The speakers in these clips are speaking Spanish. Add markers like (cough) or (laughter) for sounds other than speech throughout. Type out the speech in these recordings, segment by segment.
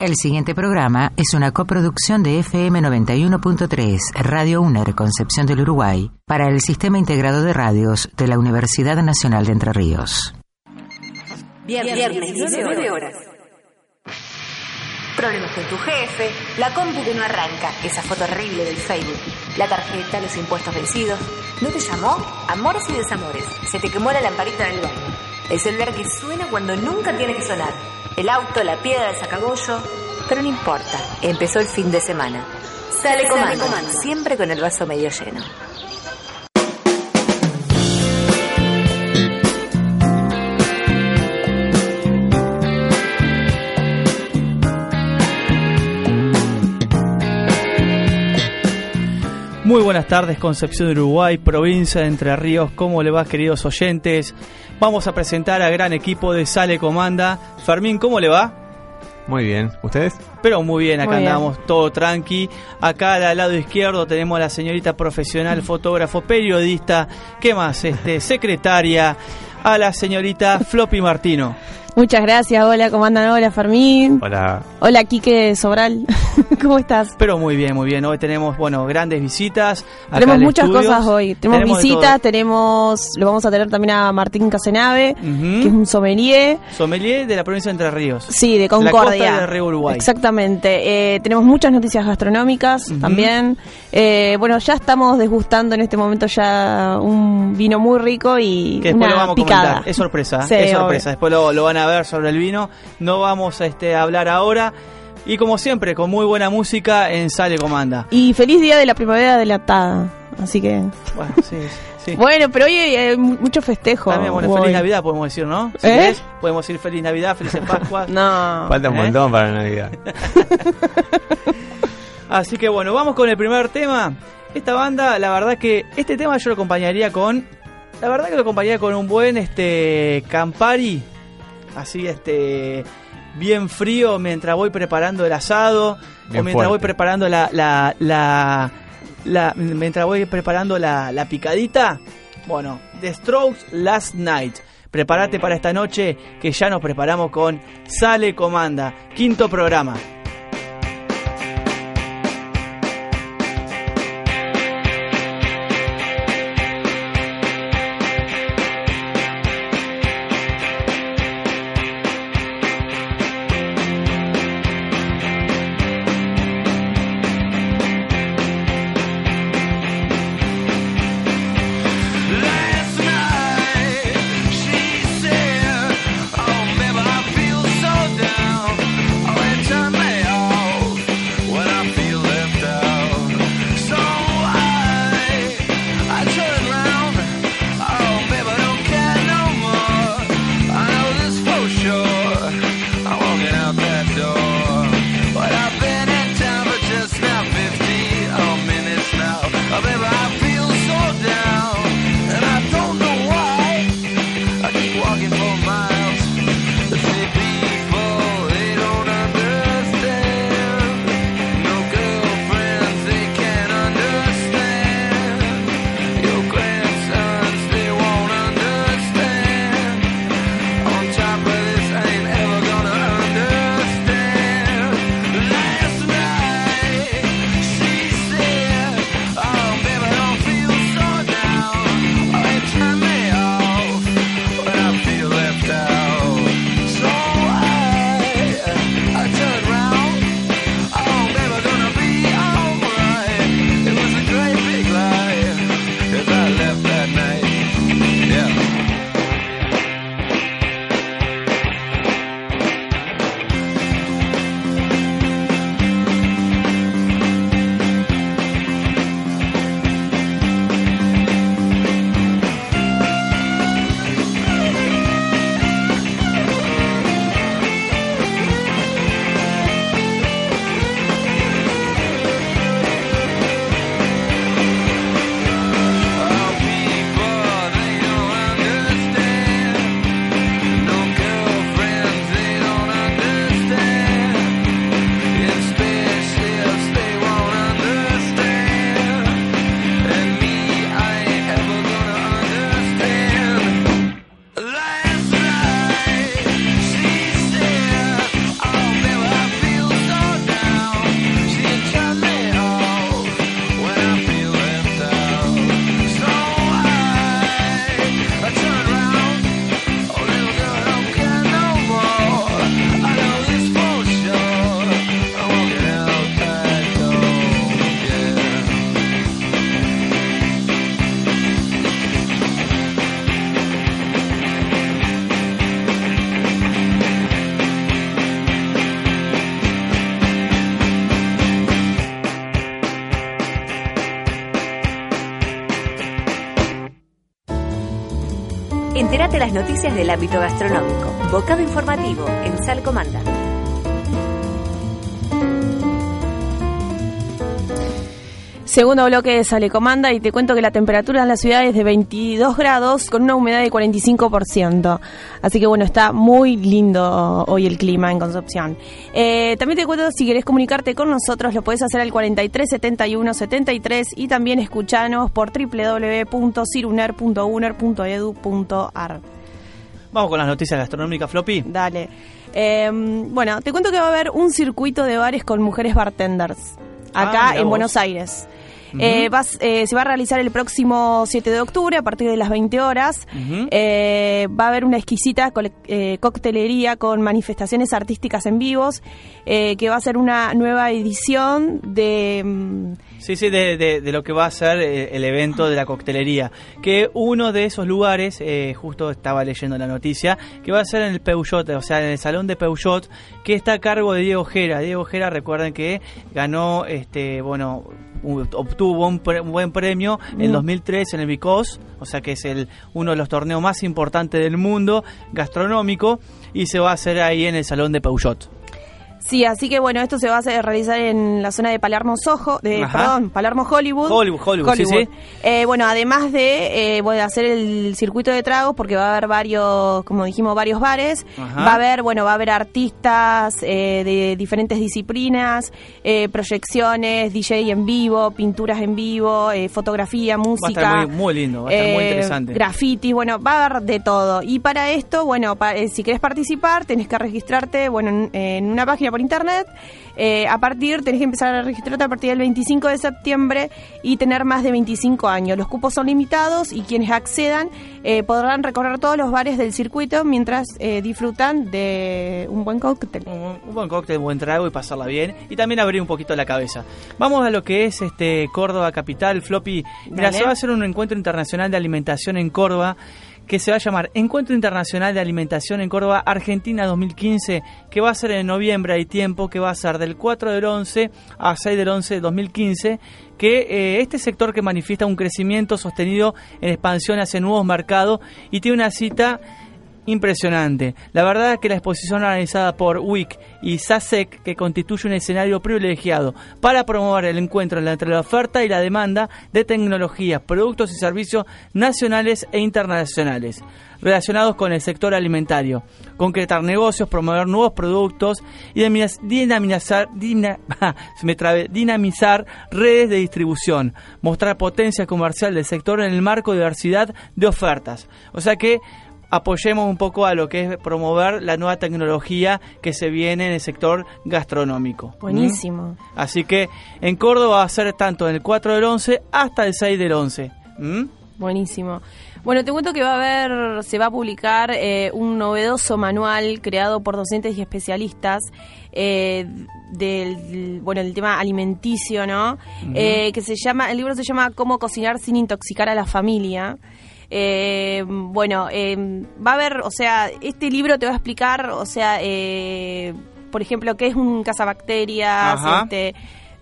El siguiente programa es una coproducción de FM 91.3, Radio UNER Concepción del Uruguay, para el Sistema Integrado de Radios de la Universidad Nacional de Entre Ríos. Viernes, Viernes 19 horas. Problemas con tu jefe, la compu que no arranca, esa foto horrible del Facebook, la tarjeta, los impuestos vencidos. ¿No te llamó? Amores y desamores. Se te quemó la lamparita del baño. El celular que suena cuando nunca tiene que sonar el auto, la piedra, el sacagollo. Pero no importa, empezó el fin de semana. Sale comando, siempre con el vaso medio lleno. Muy buenas tardes, Concepción de Uruguay, provincia de Entre Ríos. ¿Cómo le va, queridos oyentes? Vamos a presentar a gran equipo de Sale Comanda. Fermín, ¿cómo le va? Muy bien, ¿ustedes? Pero muy bien, acá andamos todo tranqui. Acá al lado izquierdo tenemos a la señorita profesional, fotógrafo, periodista, ¿qué más? Este, secretaria, a la señorita Floppy Martino. Muchas gracias, hola, ¿cómo andan? Hola, Fermín. Hola. Hola, Quique Sobral. (laughs) ¿Cómo estás? Pero muy bien, muy bien. Hoy tenemos, bueno, grandes visitas. tenemos muchas cosas hoy. Tenemos, visitas, tenemos, lo vamos a tener también a Martín Casenave, que es un sommelier. Sommelier de la provincia de Entre Ríos. Sí, de Concordia. La Río Uruguay. Exactamente. Eh, tenemos muchas noticias gastronómicas también. Eh, bueno, ya estamos desgustando en este momento ya un vino muy rico y que después lo vamos A comentar. Es sorpresa, es sorpresa. Después lo, lo van a ver sobre el vino. No vamos a, este, a hablar ahora. Y como siempre, con muy buena música en Sale Comanda. Y feliz día de la primavera delatada. Así que. Bueno, sí. (laughs) sí. Bueno, pero hoy hay mucho festejo. También, bueno, feliz Navidad podemos decir, ¿no? Si ¿Eh? podemos decir feliz Navidad, felices (laughs) Pascuas. no. Falta un ¿Eh? montón para Navidad. (laughs) Así que bueno, vamos con el primer tema. Esta banda, la verdad que este tema yo lo acompañaría con. La verdad que lo acompañaría con un buen este Campari así este bien frío mientras voy preparando el asado o mientras voy preparando la, la, la, mientras voy preparando la, la picadita. Bueno, The Strokes Last Night. Prepárate para esta noche que ya nos preparamos con Sale Comanda, quinto programa. Las noticias del ámbito gastronómico. Bocado informativo en Sal Segundo bloque de Sale Comanda y te cuento que la temperatura en la ciudad es de 22 grados con una humedad de 45%. Así que bueno, está muy lindo hoy el clima en Concepción. Eh, también te cuento si querés comunicarte con nosotros lo puedes hacer al 43 71 73 y también escuchanos por www.ciruner.uner.edu.ar. Vamos con las noticias gastronómicas, Floppy. Dale. Eh, bueno, te cuento que va a haber un circuito de bares con mujeres bartenders acá Ah, en. Buenos Aires. Eh, vas- eh, se va a realizar el próximo 7 de octubre a partir de las 20 horas. Eh, va a haber una exquisita eh, coctelería con manifestaciones artísticas en vivos, que va a ser una nueva edición de... mm, Sí, sí, de, de- de lo que va a ser el evento de la coctelería. Que uno de esos lugares, justo estaba leyendo la noticia, que va a ser en el Peugeot, o sea, en el salón de Peugeot, que está a cargo de Diego Jera. Diego Jera, recuerden que ganó, este, bueno, obtuvo un, pre- un buen premio en 2003 en el Bicos, o sea que es el uno de los torneos más importantes del mundo gastronómico y se va a hacer ahí en el salón de Peugeot. Sí, así que bueno, esto se va a hacer- realizar en la zona de Palermo Soho, de, Ajá. perdón, Palermo Hollywood. Hollywood, Hollywood, sí, sí. Eh, bueno, además de eh, bueno, hacer el circuito de tragos, porque va a haber varios, como dijimos, varios bares. Ajá. Va a haber, bueno, va a haber artistas eh, de diferentes disciplinas, eh, proyecciones, DJ en vivo, pinturas en vivo, eh, fotografía, Va a música. estar muy, muy lindo, va a estar muy interesante. Graffiti, bueno, va a haber de todo. Y para esto, bueno, pa- si querés participar, tenés que registrarte, bueno, en, en una página por internet. Eh, a partir, tenés que empezar a registrarte a partir del 25 de septiembre y tener más de 25 años. Los cupos son limitados y quienes accedan eh, podrán recorrer todos los bares del circuito mientras eh, disfrutan de un buen cóctel. un, un buen cóctel, un buen trago y pasarla bien. Y también abrir un poquito la cabeza. Vamos a lo que es este Córdoba Capital, Floppy. Mira, se va a hacer un encuentro internacional de alimentación en Córdoba que se va a llamar Encuentro Internacional de Alimentación en Córdoba Argentina 2015, que va a ser en noviembre, hay tiempo, que va a ser del 4 del 11 a 6 del 11 de 2015, que eh, este sector que manifiesta un crecimiento sostenido en expansión hacia nuevos mercados y tiene una cita impresionante. La verdad es que la exposición organizada por WIC y SASEC, que constituye un escenario privilegiado para promover el encuentro entre la oferta y la demanda de tecnologías, productos y servicios nacionales e internacionales relacionados con el sector alimentario, concretar negocios, promover nuevos productos y dinamiz- dinamizar, (laughs) trabé, dinamizar redes de distribución, mostrar potencia comercial del sector en el marco de diversidad de ofertas. O sea que apoyemos un poco a lo que es promover la nueva tecnología que se viene en el sector gastronómico. Buenísimo. ¿Mm? Así que en Córdoba va a ser tanto del 4 del 11 hasta el 6 del 11. ¿Mm? Buenísimo. Bueno, te cuento que va a haber, se va a publicar eh, un novedoso manual creado por docentes y especialistas eh, del, bueno, el tema alimenticio, ¿no? Eh, que se llama, el libro se llama Cómo cocinar sin intoxicar a la familia. Eh, bueno, eh, va a haber, o sea, este libro te va a explicar, o sea, eh, por ejemplo, qué es un cazabacterias, este,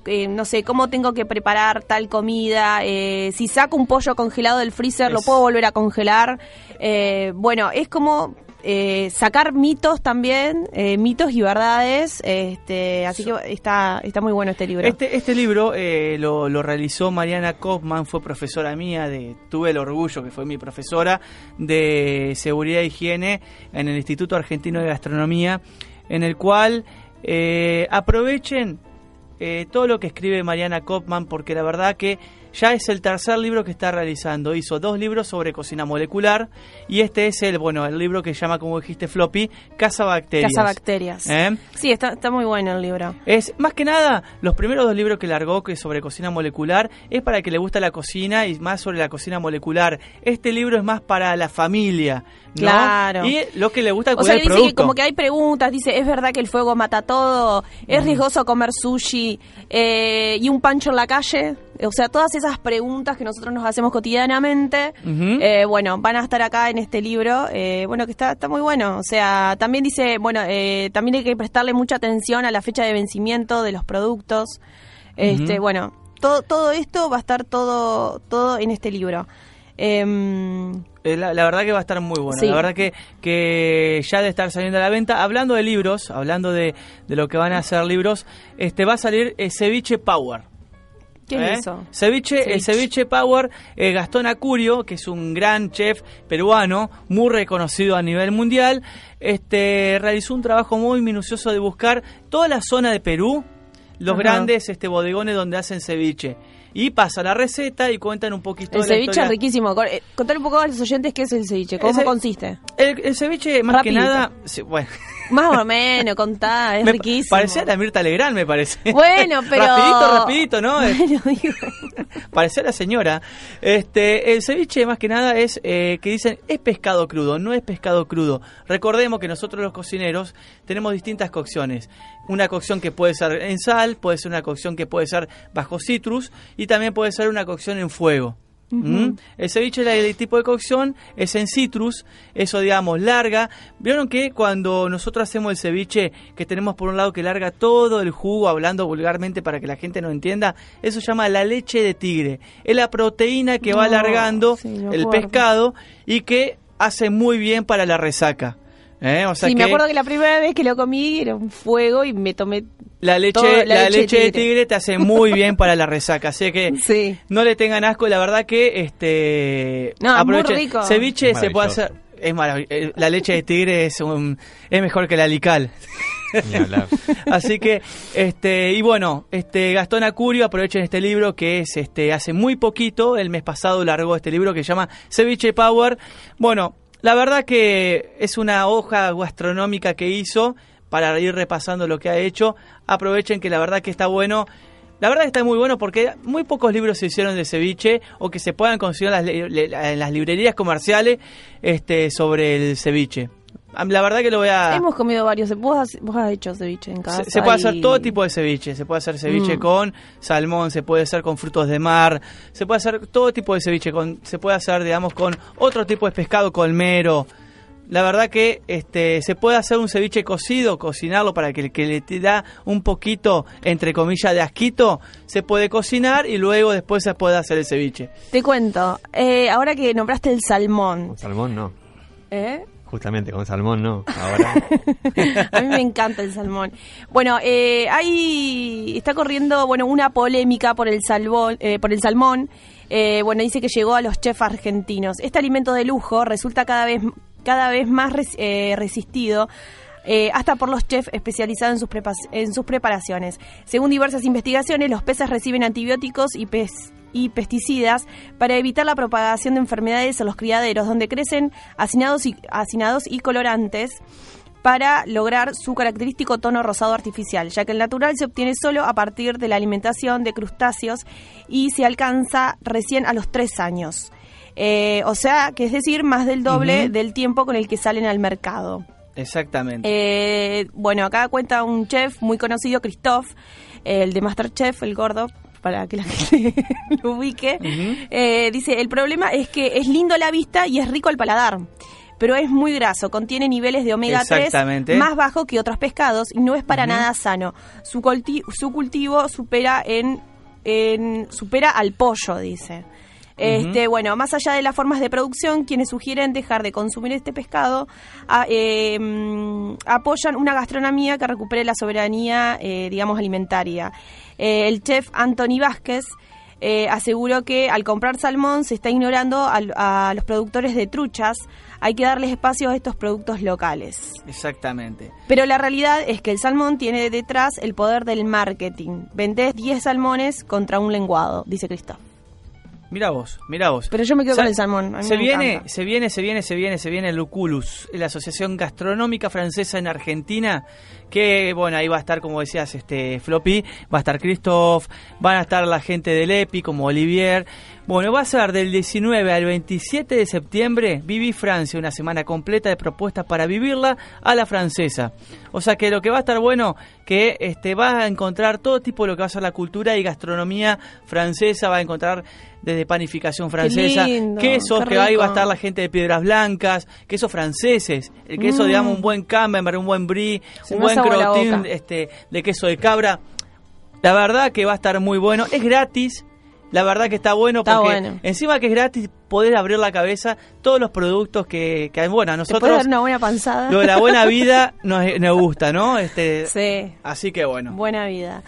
eh, no sé, cómo tengo que preparar tal comida, eh, si saco un pollo congelado del freezer, lo puedo volver a congelar. Eh, bueno, es como eh, sacar mitos también, eh, mitos y verdades, este, así que está, está muy bueno este libro. Este, este libro eh, lo, lo realizó Mariana Kaufman, fue profesora mía, de, tuve el orgullo que fue mi profesora de Seguridad e Higiene en el Instituto Argentino de Gastronomía, en el cual eh, aprovechen todo lo que escribe Mariana Kaufman, porque la verdad que ya es el tercer libro que está realizando. Hizo dos libros sobre cocina molecular y este es el, bueno, el libro que se llama, como dijiste, Floppy, Casa Bacterias. Cazabacterias. ¿Eh? Sí, está, está muy bueno el libro. Es más que nada, los primeros dos libros que largó que es sobre cocina molecular es para que le gusta la cocina y más sobre la cocina molecular. Este libro es más para la familia, ¿no? Claro. Y lo que le gusta O cuidar sea, el dice que como que hay preguntas, dice, ¿es verdad que el fuego mata todo? ¿Es riesgoso comer sushi? Eh, ¿Y un pancho en la calle? O sea, todas esas preguntas que nosotros nos hacemos cotidianamente, eh, bueno, van a estar acá en este libro, eh, bueno, que está, está muy bueno. O sea, también dice, bueno, eh, también hay que prestarle mucha atención a la fecha de vencimiento de los productos. Este, bueno, todo, todo esto va a estar todo, todo en este libro. Em, La, la verdad que va a estar muy bueno. Sí. La verdad que, que ya de estar saliendo a la venta. Hablando de libros, hablando de, de lo que van a ser libros, este va a salir Ceviche Power. ¿Qué ¿Eh? es eso? Ceviche, el Ceviche. Power, eh, Gastón Acurio, que es un gran chef peruano, muy reconocido a nivel mundial, este realizó un trabajo muy minucioso de buscar toda la zona de Perú, los Ajá. grandes este bodegones donde hacen ceviche. Y pasa la receta y cuentan un poquito El de la ceviche historia. es riquísimo. Eh, Contale un poco a los oyentes qué es el ceviche, cómo consiste. El, el ceviche, más Rapidito. que nada, bueno, (laughs) Más o menos, contá, es me riquísimo. parecía la Mirta Legrand, me parece. Bueno, (laughs) pero... rapidito, rapidito, ¿no? (laughs) Bueno, digo... (laughs) Parecía la señora. Este, el ceviche más que nada es eh, que dicen es pescado crudo, no es pescado crudo. Recordemos que nosotros los cocineros tenemos distintas cocciones. Una cocción que puede ser en sal, puede ser una cocción que puede ser bajo citrus y también puede ser una cocción en fuego. ¿Mm? El ceviche, la- el tipo de cocción es en citrus, eso digamos larga. Vieron que cuando nosotros hacemos el ceviche, que tenemos por un lado que larga todo el jugo, hablando vulgarmente para que la gente no entienda, eso se llama la leche de tigre. Es la proteína que va alargando sí, el pescado y que hace muy bien para la resaca. ¿Eh? O sea sí, que me acuerdo que la primera vez que lo comí era un fuego y me tomé... la leche, todo- la la leche de leche de tigre. tigre te hace muy bien para la resaca. Así que (laughs) Sí. no le tengan asco, la verdad que este No, es muy rico. Ceviche se puede hacer es maravilloso. La leche de tigre es un es mejor que la lical. (laughs) Así que este y bueno, este Gastón Acurio aprovechen este libro que es este hace muy poquito, el mes pasado largó este libro que se llama Ceviche Power. Bueno, la verdad que es una hoja gastronómica que hizo para ir repasando lo que ha hecho. Aprovechen que la verdad que está bueno. La verdad que está muy bueno porque muy pocos libros se hicieron de ceviche o que se puedan conseguir en las, en las librerías comerciales este sobre el ceviche. La verdad que lo voy a... Hemos comido varios. Vos has, vos has hecho ceviche en casa. Se, se puede hacer todo tipo de ceviche. Se puede hacer ceviche Mm. con salmón, se puede hacer con frutos de mar, se puede hacer todo tipo de ceviche. Con, se puede hacer, digamos, con otro tipo de pescado, colmero. La verdad que este se puede hacer un ceviche cocido, cocinarlo para que el que le te da un poquito, entre comillas, de asquito, se puede cocinar y luego después se puede hacer el ceviche. Te cuento, eh, ahora que nombraste el salmón, salmón no. ¿eh? Justamente con salmón no. Ahora. (laughs) A mí me encanta el salmón. Bueno, eh, hay está corriendo bueno una polémica por el salmón, eh, por el salmón. Eh, bueno, dice que llegó a los chefs argentinos. Este alimento de lujo resulta cada vez cada vez más res- eh, resistido. eh, hasta por los chefs especializados en sus, en sus preparaciones. Según diversas investigaciones, los peces reciben antibióticos y, pes- y pesticidas para evitar la propagación de enfermedades en los criaderos, donde crecen hacinados y, hacinados y colorantes para lograr su característico tono rosado artificial, ya que el natural se obtiene solo a partir de la alimentación de crustáceos y se alcanza recién a los tres años. Eh, o sea, que es decir, más del doble del tiempo con el que salen al mercado. Exactamente. Eh, bueno, acá cuenta un chef muy conocido, Christoph, el de Masterchef, el gordo, para que la (laughs) gente lo ubique. Eh, dice, el problema es que es lindo a la vista y es rico al paladar. Pero es muy graso, contiene niveles de omega 3 Exactamente. más bajo que otros pescados y no es para nada sano. Su, culti- su cultivo supera en, en- supera al pollo, dice. Este, bueno, más allá de las formas de producción, quienes sugieren dejar de consumir este pescado a- eh, apoyan una gastronomía que recupere la soberanía, eh, digamos, alimentaria. Eh, el chef Anthony Vázquez eh, aseguró que al comprar salmón se está ignorando al- a, los productores de truchas. Hay que darles espacio a estos productos locales. Exactamente. Pero la realidad es que el salmón tiene detrás el poder del marketing. Vendés 10 salmones contra un lenguado, dice Cristóbal. Mira vos, mira vos. Pero yo me quedo con el salmón. a mí Se me viene, encanta. se viene, se viene, se viene, se viene el Luculus, la Asociación Gastronómica Francesa en Argentina, que bueno, ahí va a estar, como decías, este Floppy, va a estar Christoph, van a estar la gente del EPI, como Olivier. Bueno, va a ser del 19 al 27 de septiembre, Viví Francia, una semana completa de propuestas para vivirla a la francesa. O sea que lo que va a estar bueno, que este va a encontrar todo tipo de lo que va a ser la cultura y gastronomía francesa, va a encontrar desde panificación francesa, lindo, quesos, que ahí va a estar la gente de Piedras Blancas, quesos franceses, el queso, Mm. digamos, un buen camembert, un buen brie, Se un buen boca. este, de queso de cabra. La verdad que va a estar muy bueno, es gratis. La verdad que está bueno Está porque bueno. encima que es gratis, podés abrir la cabeza todos los productos que, que hay. Bueno, a ¿Te puedes nosotros dar una buena panzada? lo de la buena (laughs) vida nos, nos gusta, ¿no? Este, Sí. Así que bueno. Buena vida.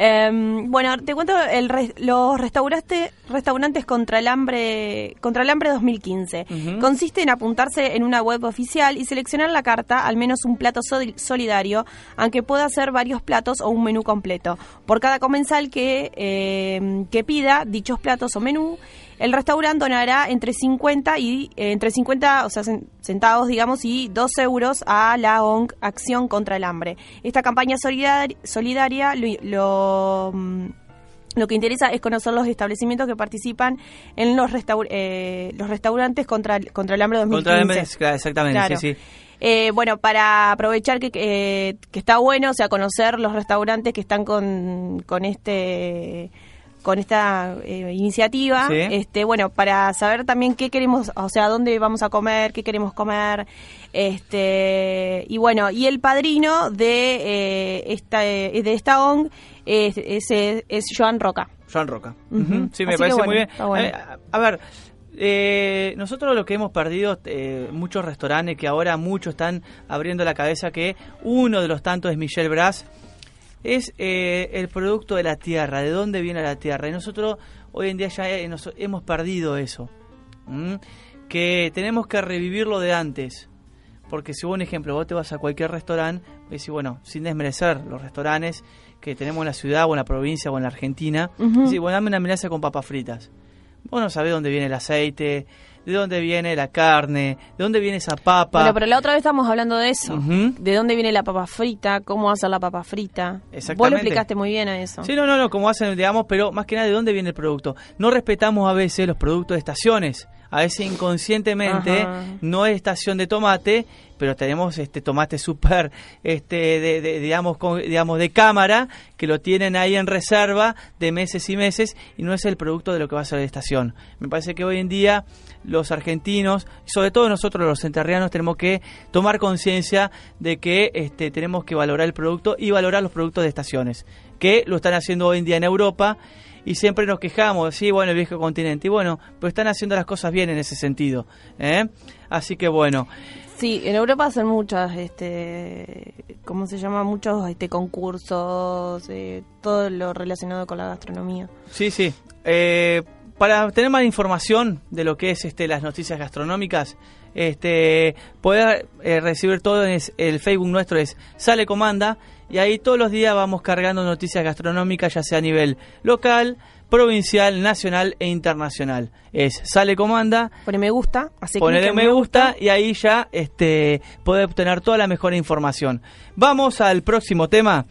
Em, bueno, te cuento el re- los restaurante- restaurantes contra el hambre contra el hambre 2015. Ujú. Consiste en apuntarse en una web oficial y seleccionar la carta, al menos un plato soli- solidario, aunque pueda ser varios platos o un menú completo. Por cada comensal que, em, que pida dichos platos o menú, el restaurante donará entre 50 y eh, entre 50, o sea, cen- centavos, digamos, y 2 euros a la ONG Acción contra el Hambre. Esta campaña solidar- solidaria lo, lo, mm, lo que interesa es conocer los establecimientos que participan en los, restaur- eh, los restaurantes contra, el- contra el hambre 2015. Contra el hambre, claro, exactamente, Claro. sí, sí. Eh, bueno, para aprovechar que, que, que está bueno, o sea, conocer los restaurantes que están con, con este con esta eh, iniciativa, Sí. este bueno, para saber también qué queremos, o sea, dónde vamos a comer, qué queremos comer, este y bueno, y el padrino de eh, esta eh, de esta ONG es, es, es Joan Roca. Joan Roca. Sí, me Así parece bueno, muy bien. bueno. Eh, a, ver, eh, nosotros lo que hemos perdido, eh, muchos restaurantes que ahora muchos están abriendo la cabeza que uno de los tantos es Michel Bras, es eh, el producto de la tierra, de dónde viene la tierra. Y nosotros hoy en día ya eh, nos- hemos perdido eso. Que tenemos que revivirlo de antes. Porque si vos, un ejemplo, vos te vas a cualquier restaurante, decís, bueno, sin desmerecer los restaurantes que tenemos en la ciudad o en la provincia o en la Argentina, decís, bueno, dame una milanesa con papas fritas. Vos no sabés dónde viene el aceite, de dónde viene la carne, de dónde viene esa papa. Bueno, pero la otra vez estamos hablando de eso. ¿De dónde viene la papa frita? ¿Cómo hacer la papa frita? Vos lo Exactamente. explicaste muy bien a eso. Sí, no, no, no, como hacen, digamos, pero más que nada de dónde viene el producto. No respetamos a veces los productos de estaciones. A veces inconscientemente Ajá. no es estación de tomate, pero tenemos este tomate súper, este, de, de- digamos, con- digamos, de cámara, que lo tienen ahí en reserva de meses y meses, y no es el producto de lo que va a ser de estación. Me parece que hoy en día los argentinos, y sobre todo nosotros los enterrianos, tenemos que tomar conciencia de que este, tenemos que valorar el producto y valorar los productos de estaciones, que lo están haciendo hoy en día en Europa y siempre nos quejamos, sí, bueno, el viejo continente, y bueno, pero están haciendo las cosas bien en ese sentido. ¿eh? Así que bueno, Sí, en Europa hacen muchas, este, ¿cómo se llama? Muchos este, concursos, eh, todo lo relacionado con la gastronomía. sí, sí. Eh, para tener más información de lo que es este, las noticias gastronómicas, este, poder eh, recibir todo en es- el Facebook nuestro es Sale Comanda y ahí todos los días vamos cargando noticias gastronómicas ya sea a nivel local, provincial, nacional e internacional. Es Sale Comanda, Pone me gusta, clic en me gusta y ahí ya este puede obtener toda la mejor información. Vamos al próximo tema.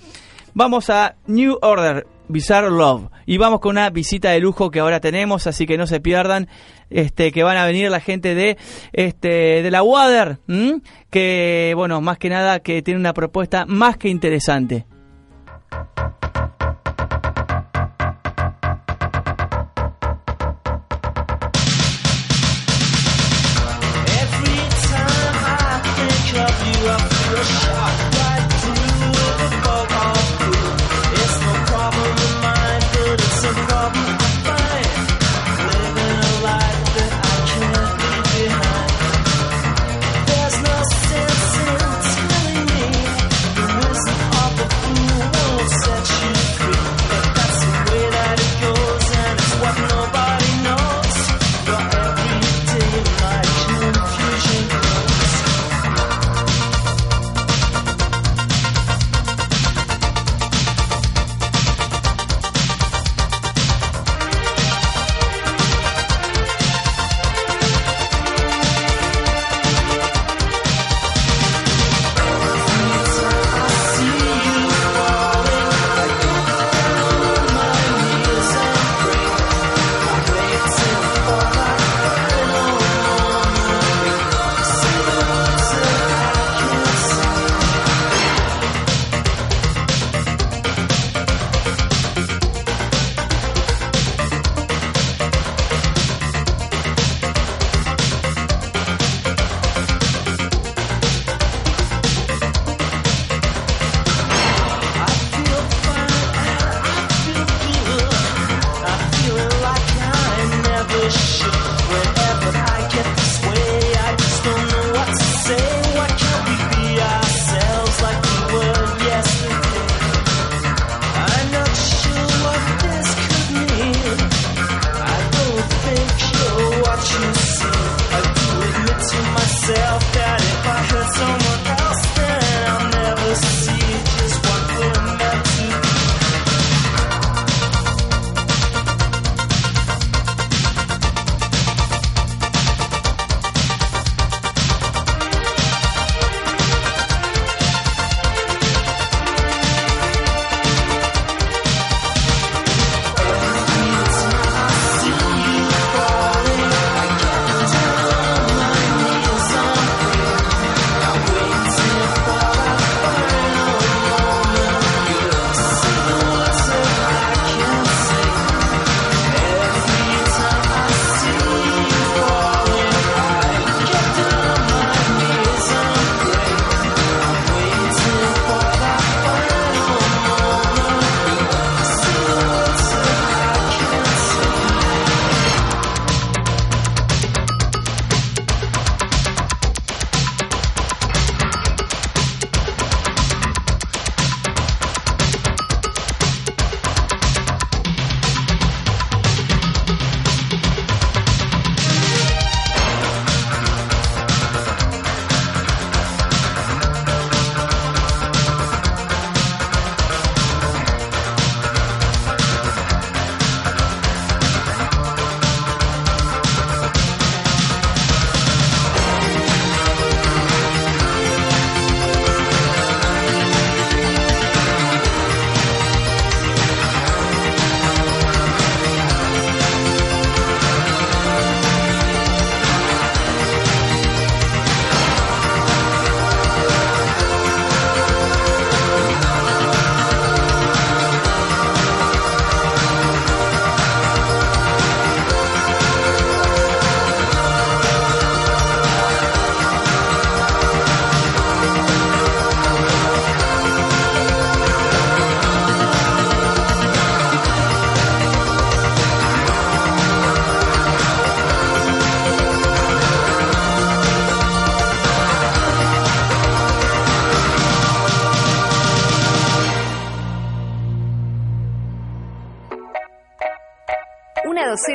Vamos a New Order, Bizarre Love. Y vamos con una visita de lujo que ahora tenemos, así que no se pierdan este que van a venir la gente de este de la Water, que bueno, más que nada que tiene una propuesta más que interesante.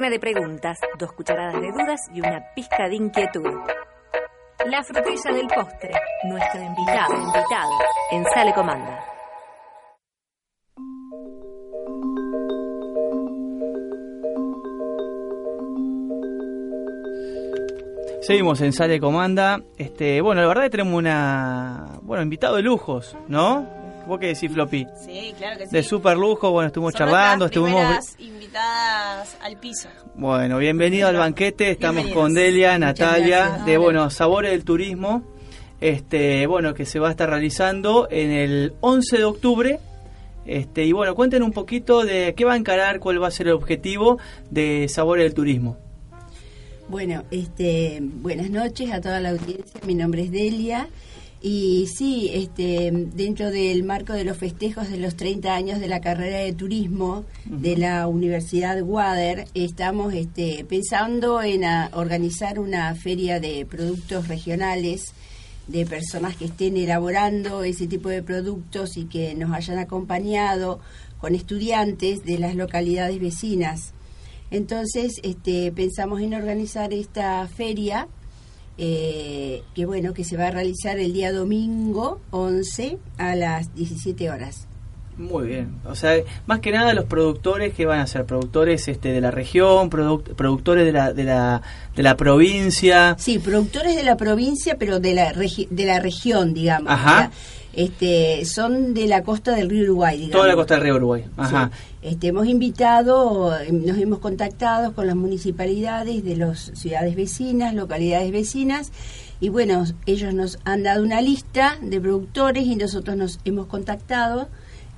De preguntas, dos cucharadas de dudas y una pizca de inquietud. La frutilla del postre, nuestro invitado, invitado, en Sale Comanda. Seguimos en Sale Comanda. Este, bueno, la verdad que tenemos una. Bueno, invitado de lujos, ¿no? ¿Vos qué decís, Floppy? Sí, claro que sí. De super lujo, bueno, estuvimos Son charlando, estuvimos. Al piso. Bueno, bienvenido al banquete. Estamos con Delia, Natalia, gracias. de bueno, Sabores del Turismo. Este, bueno, que se va a estar realizando en el 11 de octubre. Este, y bueno, cuenten un poquito de qué va a encarar, cuál va a ser el objetivo de Sabores del Turismo. Bueno, este, buenas noches a toda la audiencia. Mi nombre es Delia. Y sí, este, dentro del marco de los festejos de los 30 años de la carrera de turismo de la Universidad Wader, estamos este, pensando en organizar una feria de productos regionales de personas que estén elaborando ese tipo de productos y que nos hayan acompañado con estudiantes de las localidades vecinas. Entonces, este, pensamos en organizar esta feria, eh, que bueno, que se va a realizar el día domingo 11 a las 17 horas. Muy bien. O sea, más que nada los productores que van a ser productores este de la región, product- productores de la, de la de la provincia. Sí, productores de la provincia, pero de la, regi- de la región, digamos. Ajá. O sea, este, son de la costa del río Uruguay, digamos. Toda la costa del río Uruguay. Ajá. Sí. Este, hemos invitado, eh, nos hemos contactado con las municipalidades de las ciudades vecinas, localidades vecinas, y bueno, ellos nos han dado una lista de productores y nosotros nos hemos contactado.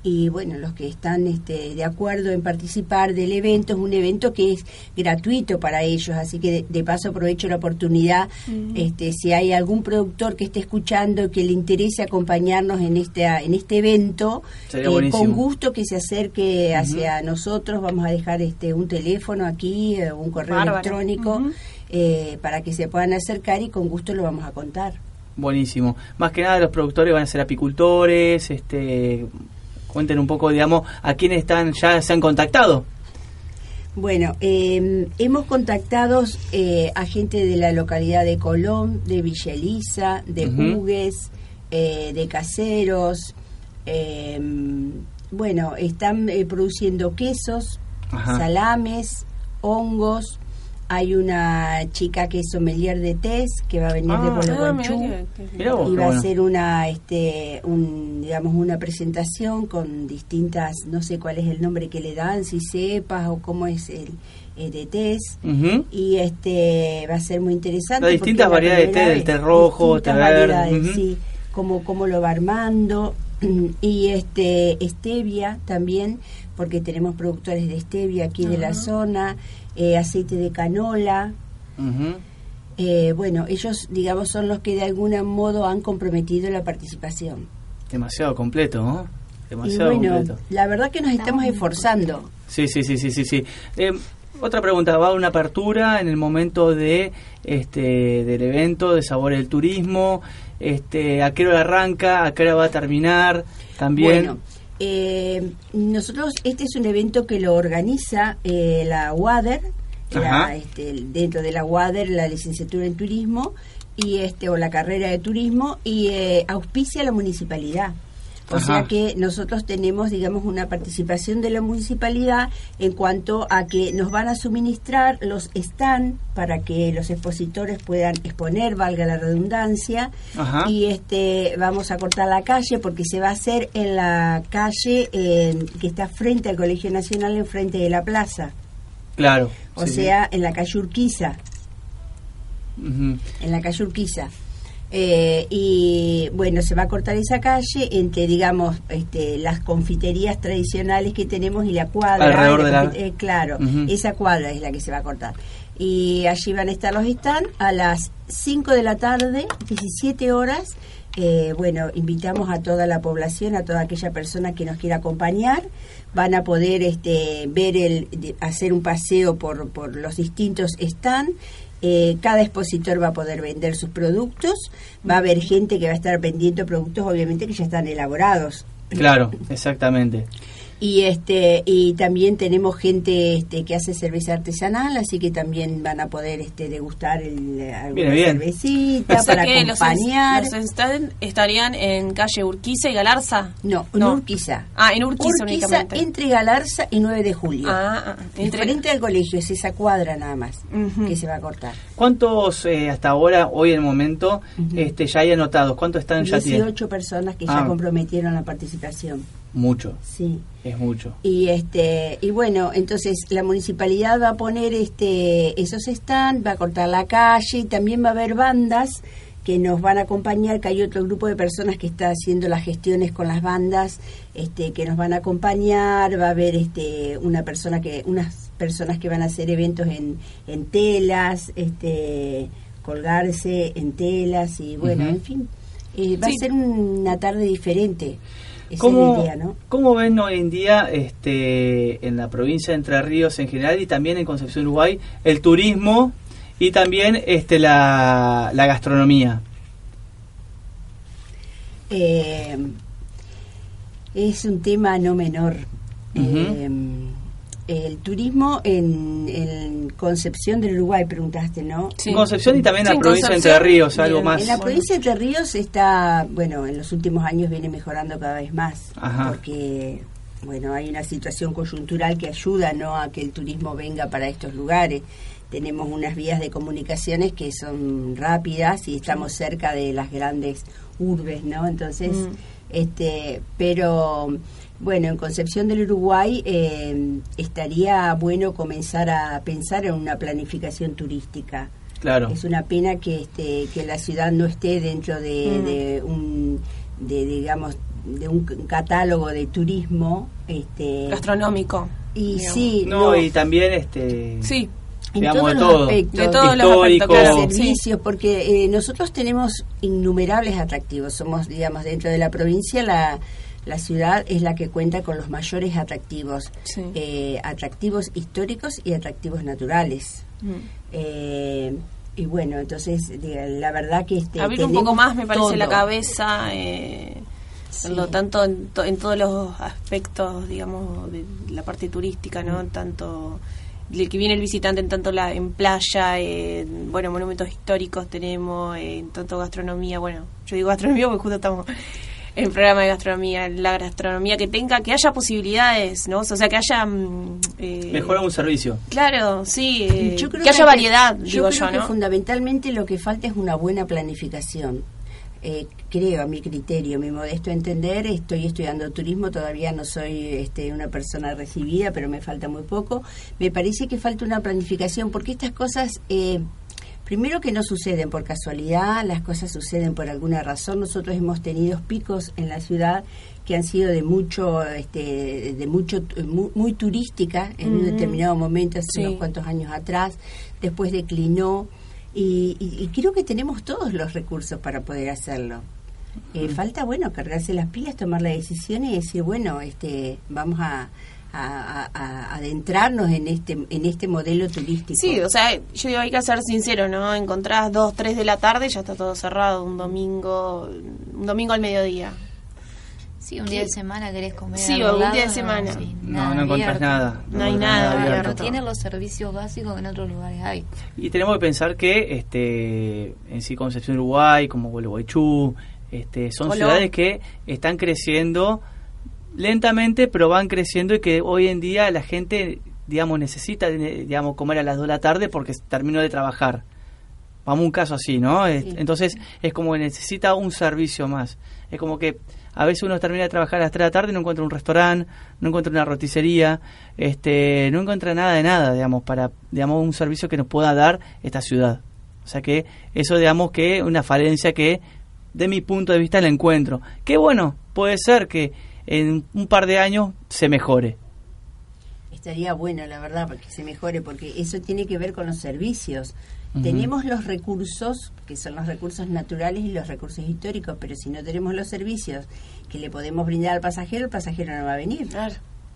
Y bueno, los que están este, de acuerdo en participar del evento, es un evento que es gratuito para ellos, así que de, de paso aprovecho la oportunidad, este, si hay algún productor que esté escuchando que le interese acompañarnos en este, en este evento, Sería eh, con gusto que se acerque hacia nosotros. Vamos a dejar este un teléfono aquí, eh, un correo Bárbaro. electrónico, eh, para que se puedan acercar y con gusto lo vamos a contar. Buenísimo. Más que nada los productores van a ser apicultores, este cuenten un poco, digamos, a quiénes están ya se han contactado. Bueno, eh, hemos contactado eh, a gente de la localidad de Colón, de Villa Elisa, de. Hugues, eh, de Caseros. eh, bueno, están eh, produciendo quesos, Ajá. salames, hongos. Hay una chica que es sommelier de tés que va a venir de Ah, Polo Ah, vos, y va a hacer una este un digamos una presentación con distintas no sé cuál es el nombre que le dan si cepas o cómo es el, el de tés Ujú. y este va a ser muy interesante Las distintas variedades de té, del té rojo, té verde, variedades, ujú. sí, cómo, cómo lo va armando (clears throat) y este stevia también porque tenemos productores de stevia aquí de la zona eh, aceite de canola eh, bueno, ellos, digamos, son los que de algún modo han comprometido la participación. Demasiado completo, ¿no? Y Demasiado bueno, completo. la verdad que nos estamos esforzando. Sí, sí, sí, sí, sí, sí. Eh, otra pregunta, ¿va a haber una apertura en el momento de este del evento de Sabor del Turismo? Este, ¿A qué hora arranca? ¿A qué hora va a terminar? También. Bueno, eh, nosotros, este es un evento que lo organiza eh, la WADER, la, este, dentro de la WADER, la licenciatura en turismo, y este o la carrera de turismo, y eh, auspicia la municipalidad. O Ajá. sea que nosotros tenemos, digamos, una participación de la municipalidad en cuanto a que nos van a suministrar los stand para que los expositores puedan exponer, valga la redundancia, Ajá. y este vamos a cortar la calle porque se va a hacer en la calle eh, que está frente al Colegio Nacional, enfrente de la plaza, Claro. o sí, sí. sea, en la calle Urquiza. En la calle Urquiza. Eh, y bueno, se va a cortar esa calle entre, digamos, este, las confiterías tradicionales que tenemos y la cuadra. Alrededor la de la- eh, claro, esa cuadra es la que se va a cortar. Y allí van a estar los stands a las 5 de la tarde, 17 horas. Eh, bueno, invitamos a toda la población, a toda aquella persona que nos quiera acompañar. Van a poder este, ver el, hacer un paseo por, por los distintos stands. Eh, cada expositor va a poder vender sus productos. Va a haber gente que va a estar vendiendo productos, obviamente, que ya están elaborados. Claro, exactamente. Y este y también tenemos gente este, que hace cerveza artesanal, así que también van a poder este, degustar el, alguna bien. cervecita (laughs) O sea para que los, acompañar. los stand estarían en calle Urquiza y Galarza. No, en No. Urquiza. Ah, en Urquiza, Urquiza únicamente. entre Galarza y 9 de julio. Ah, ah, entre- Frente al colegio, es esa cuadra nada más que se va a cortar. ¿Cuántos eh, hasta ahora, hoy en el momento, este, ya hay anotados? ¿Cuántos están ya tienen? 18 personas que Ah. ya comprometieron la participación. Mucho, Sí. es mucho. Y este y bueno, entonces la municipalidad va a poner este esos stands, va a cortar la calle y también va a haber bandas que nos van a acompañar, que hay otro grupo de personas que está haciendo las gestiones con las bandas, este que nos van a acompañar, va a haber este una persona que unas personas que van a hacer eventos en, en telas, este colgarse en telas y bueno, en fin, eh, va Sí. a ser una tarde diferente. ¿Cómo. ¿Cómo ven hoy en día este, en la provincia de Entre Ríos en general y también en Concepción Uruguay el turismo y también este, la, la gastronomía? Eh, es un tema no menor. Eh, el turismo en, en Concepción del Uruguay, preguntaste, ¿no? Sí. En Concepción y también en Sí, la provincia de Entre Ríos, algo bien. más. En la provincia de Entre Ríos está, bueno, en los últimos años viene mejorando cada vez más, Ajá. porque, bueno, hay una situación coyuntural que ayuda, ¿no?, a que el turismo venga para estos lugares. Tenemos unas vías de comunicaciones que son rápidas y estamos cerca de las grandes urbes, ¿no? Entonces, Mm. este, pero bueno, en Concepción del Uruguay eh, estaría bueno comenzar a pensar en una planificación turística. Claro. Es una pena que este que la ciudad no esté dentro de, Mm. de un de digamos de un catálogo de turismo este Gastronómico. y digamos. sí No, no, y también este, Sí. en digamos, todos de los todo. aspectos. De todos los aspectos, claro. servicios porque eh, nosotros tenemos innumerables atractivos somos digamos dentro de la provincia la la ciudad es la que cuenta con los mayores atractivos Sí. eh, atractivos históricos y atractivos naturales Mm. Eh, y bueno, entonces la verdad que este, Abrir un poco más, me parece, la cabeza, eh, Sí. lo tanto en, to- en todos los aspectos, digamos, de la parte turística, ¿no? Mm. Tanto el que viene el visitante en tanto la en playa, en, bueno, monumentos históricos tenemos, en tanto gastronomía, bueno, yo digo gastronomía porque justo estamos en programa de gastronomía, la gastronomía que tenga, que haya posibilidades, ¿no? O sea, que haya... mm, eh, Mejora un servicio. Claro, sí, eh, Yo creo que haya hay variedad, yo digo creo yo, que ¿no? fundamentalmente lo que falta es una buena planificación. Eh, creo, a mi criterio, mi modesto entender, estoy estudiando turismo, todavía no soy este, una persona recibida, pero me falta muy poco. Me parece que falta una planificación, porque estas cosas, eh, primero que no suceden por casualidad, las cosas suceden por alguna razón. Nosotros hemos tenido picos en la ciudad que han sido de mucho, este, de mucho, muy, muy turística en un determinado momento, hace Sí. unos cuantos años atrás, después declinó y, y- y creo que tenemos todos los recursos para poder hacerlo. Eh, falta, bueno, cargarse las pilas, tomar la decisión y decir, bueno, este, vamos a, a- a- a adentrarnos en este en este modelo turístico. Sí, o sea, yo digo, hay que ser sincero, ¿no? Encontrás dos, tres de la tarde y ya está todo cerrado, un domingo, un domingo al mediodía. Sí, un día de semana querés comer. Sí, o un día de semana. sí, No, nada no encontrás abierto. nada. No hay encontrás nada No abierto. tiene los servicios básicos que en otros lugares hay. Y tenemos que pensar que este en sí Concepción Uruguay, como Gualeguaychú, este, son ciudades que están creciendo lentamente, pero van creciendo y que hoy en día la gente, digamos, necesita, eh, digamos, comer a las 2 de la tarde porque terminó de trabajar. Vamos a un caso así, ¿no? Es- Sí. Entonces es como que necesita un servicio más. Es como que a veces uno termina de trabajar a las 3 de la tarde y no encuentra un restaurante, no encuentra una roticería, este, no encuentra nada de nada, digamos, para, digamos, un servicio que nos pueda dar esta ciudad. O sea que eso, digamos, que una falencia que, de mi punto de vista, la encuentro. Que bueno, puede ser que en un par de años se mejore. Estaría bueno, la verdad, para que se mejore, porque eso tiene que ver con los servicios. Tenemos los recursos, que son los recursos naturales y los recursos históricos, pero si no tenemos los servicios que le podemos brindar al pasajero, el pasajero no va a venir. Claro.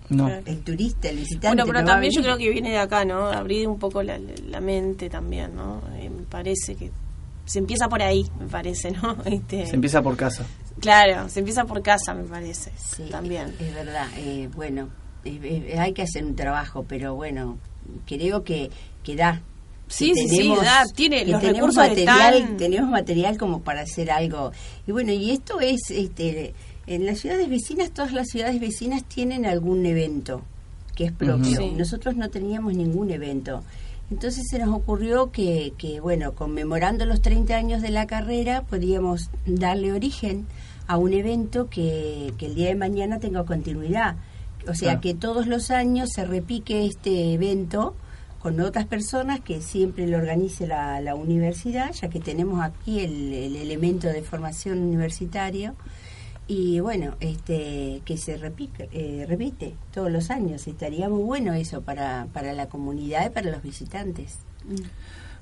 No. Claro. El turista, el visitante. Bueno, pero no va a también yo creo que viene de acá, ¿no? Abrir un poco la, la mente también, ¿no? Eh, me parece que se empieza por ahí, me parece, ¿no? (laughs) Este, Se empieza por casa. Claro, se empieza por casa, me parece. Sí, También. Es verdad, eh, bueno, eh, eh, hay que hacer un trabajo, pero bueno, creo que, que da. Sí, Que sí, sí, da, tiene- que los tenemos recursos material, están. tenemos material como para hacer algo. Y bueno, y esto es, este, en las ciudades vecinas, todas las ciudades vecinas tienen algún evento que es propio. Sí. Nosotros no teníamos ningún evento. Entonces se nos ocurrió que, que, bueno, conmemorando los 30 años de la carrera, podíamos darle origen a un evento que, que el día de mañana tenga continuidad. O sea, Claro. que todos los años se repique este evento con otras personas que siempre lo organice la, la universidad, ya que tenemos aquí el, el elemento de formación universitario. Y bueno, este que se repique, eh, repite todos los años. Estaría muy bueno eso para, para la comunidad y para los visitantes.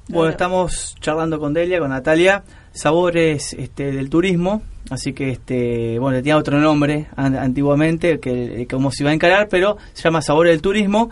Bueno, estamos charlando con Delia, con Natalia, sabores este, del turismo, así que este, bueno, tenía otro nombre an- antiguamente, que eh, como se iba a encarar, pero se llama Sabores del Turismo.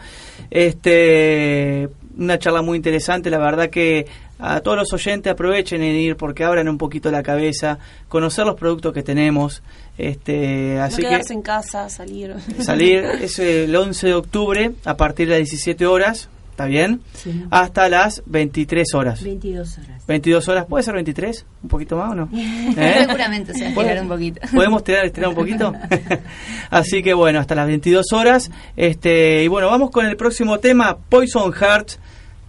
Este, una charla muy interesante, la verdad que a todos los oyentes aprovechen en ir porque abran un poquito la cabeza, conocer los productos que tenemos, este, así no que quedarse en casa, salir. salir (laughs) es el 11 de octubre a partir de las 17 horas, ¿está bien? Sí. Hasta las 23 horas. 22 horas. 22 horas, ¿puede ser 23? ¿Un poquito más o no? (laughs) ¿Eh? Seguramente se va a ¿Puede- estirar un poquito. ¿Podemos tirar, estirar un poquito? (laughs) Así que bueno, hasta las 22 horas. Este, y bueno, vamos con el próximo tema, Poison Heart,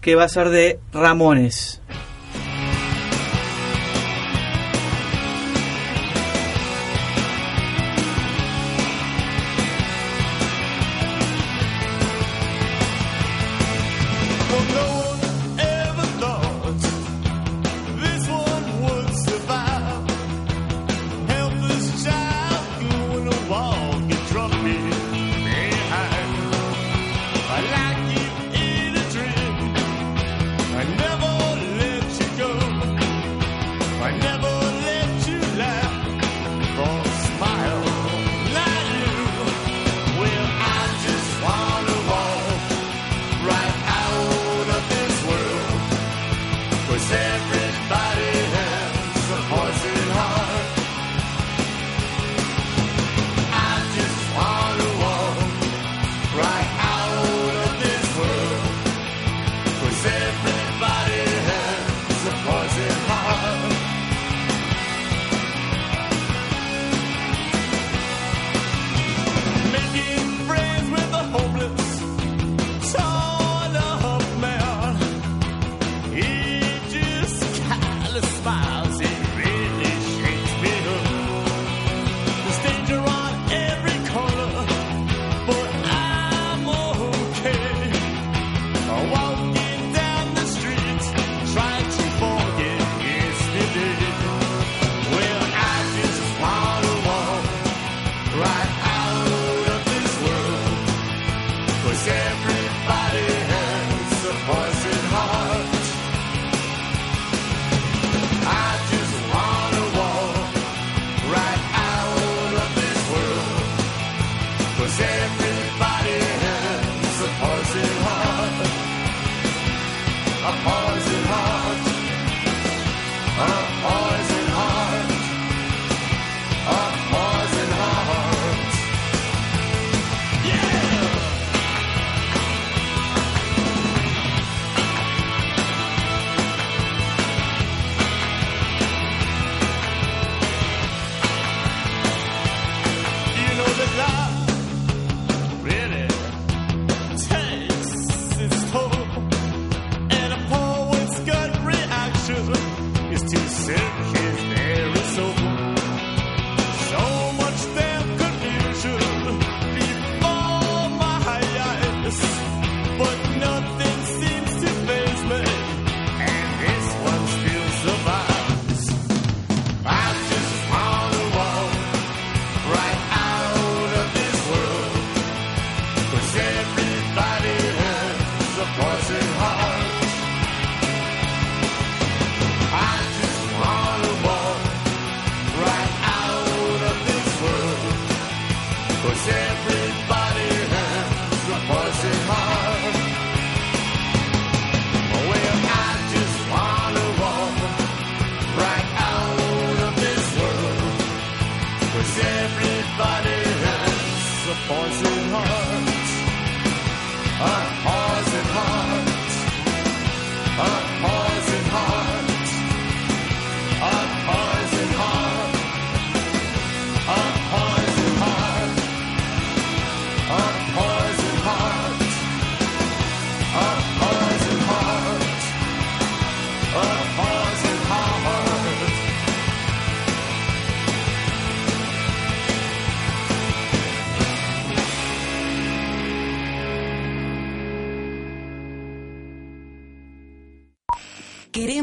que va a ser de Ramones.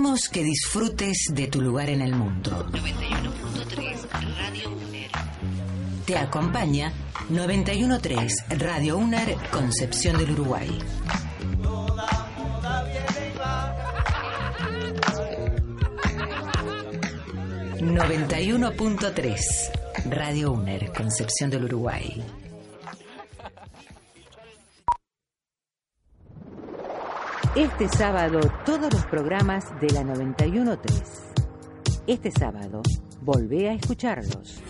Queremos que disfrutes de tu lugar en el mundo. 91.3 Radio UNER. Te acompaña 913 Radio UNER Concepción del Uruguay. 91.3 Radio UNER Concepción del Uruguay. Este sábado todos los programas de la 913. Este sábado volvé a escucharlos.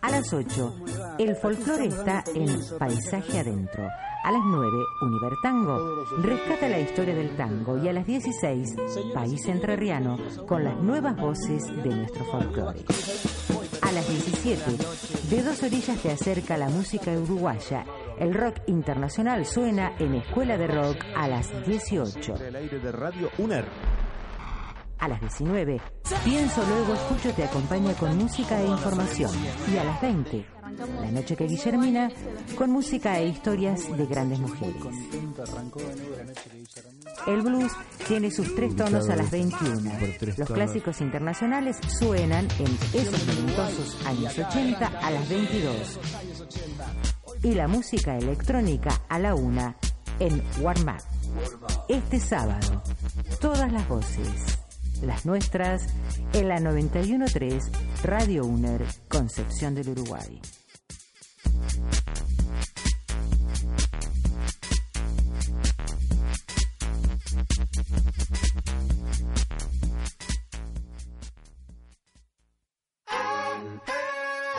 A las 8, el folclore está en Paisaje Adentro. A las 9, Univertango rescata la historia del tango. Y a las 16, País Entrerriano con las nuevas voces de nuestro folclore. A las 17, de dos orillas te acerca la música uruguaya. El rock internacional suena en Escuela de Rock a las 18. El aire de Radio UNER. A las 19, Pienso Luego Escucho te acompaña con música e información. Y a las 20, La Noche que Guillermina, con música e historias de grandes mujeres. El blues tiene sus tres tonos a las 21. Los clásicos internacionales suenan en esos talentosos años 80 a las 22. Y la música electrónica a la 1 en Warm Up. Este sábado, todas las voces, las nuestras, en la 913 Radio UNER, Concepción del Uruguay.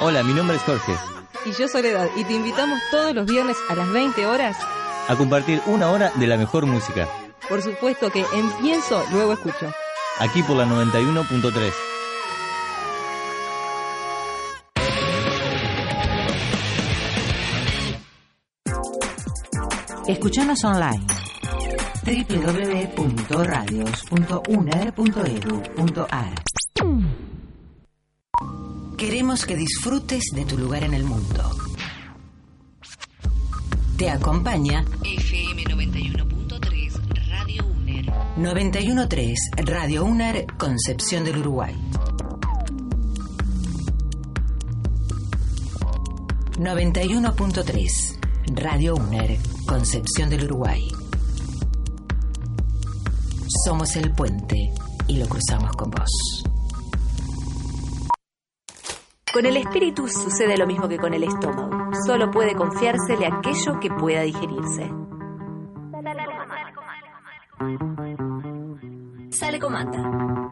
Hola, mi nombre es Jorge. Y yo Soledad, y te invitamos todos los viernes a las 20 horas. A compartir una hora de la mejor música. Por supuesto que en Pienso, luego escucho. Aquí por la 91.3. Escuchanos online www.radios.uner.edu.ar Queremos que disfrutes de tu lugar en el mundo. Te acompaña FM 91.3 Radio UNER. 913 Radio UNER Concepción del Uruguay. 91.3 Radio UNER Concepción del Uruguay. Somos el puente y lo cruzamos con vos. Con el espíritu sucede lo mismo que con el estómago. Solo puede confiársele aquello que pueda digerirse. Sale comanda.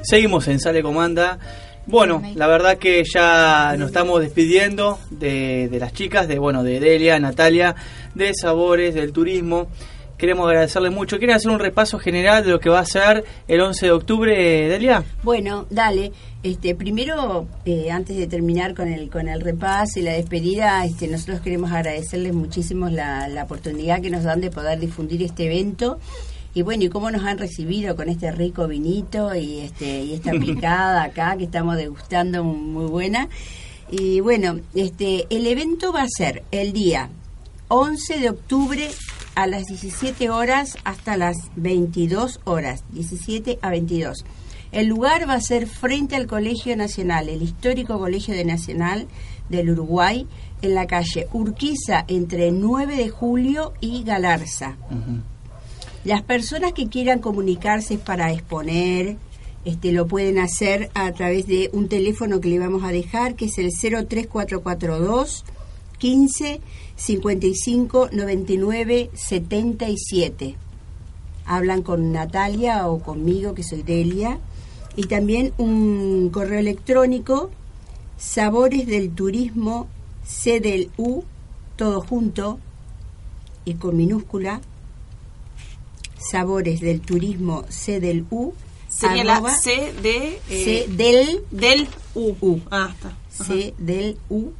Seguimos en Sale Comanda. Bueno, la verdad que ya nos estamos despidiendo de, de las chicas, de bueno, de Delia, Natalia, de Sabores, del turismo. Queremos agradecerle mucho. ¿Quieren hacer un repaso general de lo que va a ser el 11 de octubre, Delia? Bueno, dale. Este, primero, eh, antes de terminar con el con el repaso y la despedida, este, nosotros queremos agradecerles muchísimo la, la oportunidad que nos dan de poder difundir este evento y bueno, y cómo nos han recibido con este rico vinito y este y esta (laughs) picada acá que estamos degustando muy buena. Y bueno, este el evento va a ser el día 11 de octubre a las 17 horas hasta las 22 horas, 17 a 22. El lugar va a ser frente al Colegio Nacional, el histórico Colegio de Nacional del Uruguay, en la calle Urquiza entre 9 de julio y Galarza. Las personas que quieran comunicarse para exponer, este, lo pueden hacer a través de un teléfono que le vamos a dejar, que es el 03442 15 55 99 77. Hablan con Natalia o conmigo, que soy Delia. Y también un correo electrónico, sabores del turismo, C del U, todo junto y con minúscula, sabores del turismo C del U. Sería la C de... C eh, del del U. U. Ah, está. Ajá. C del U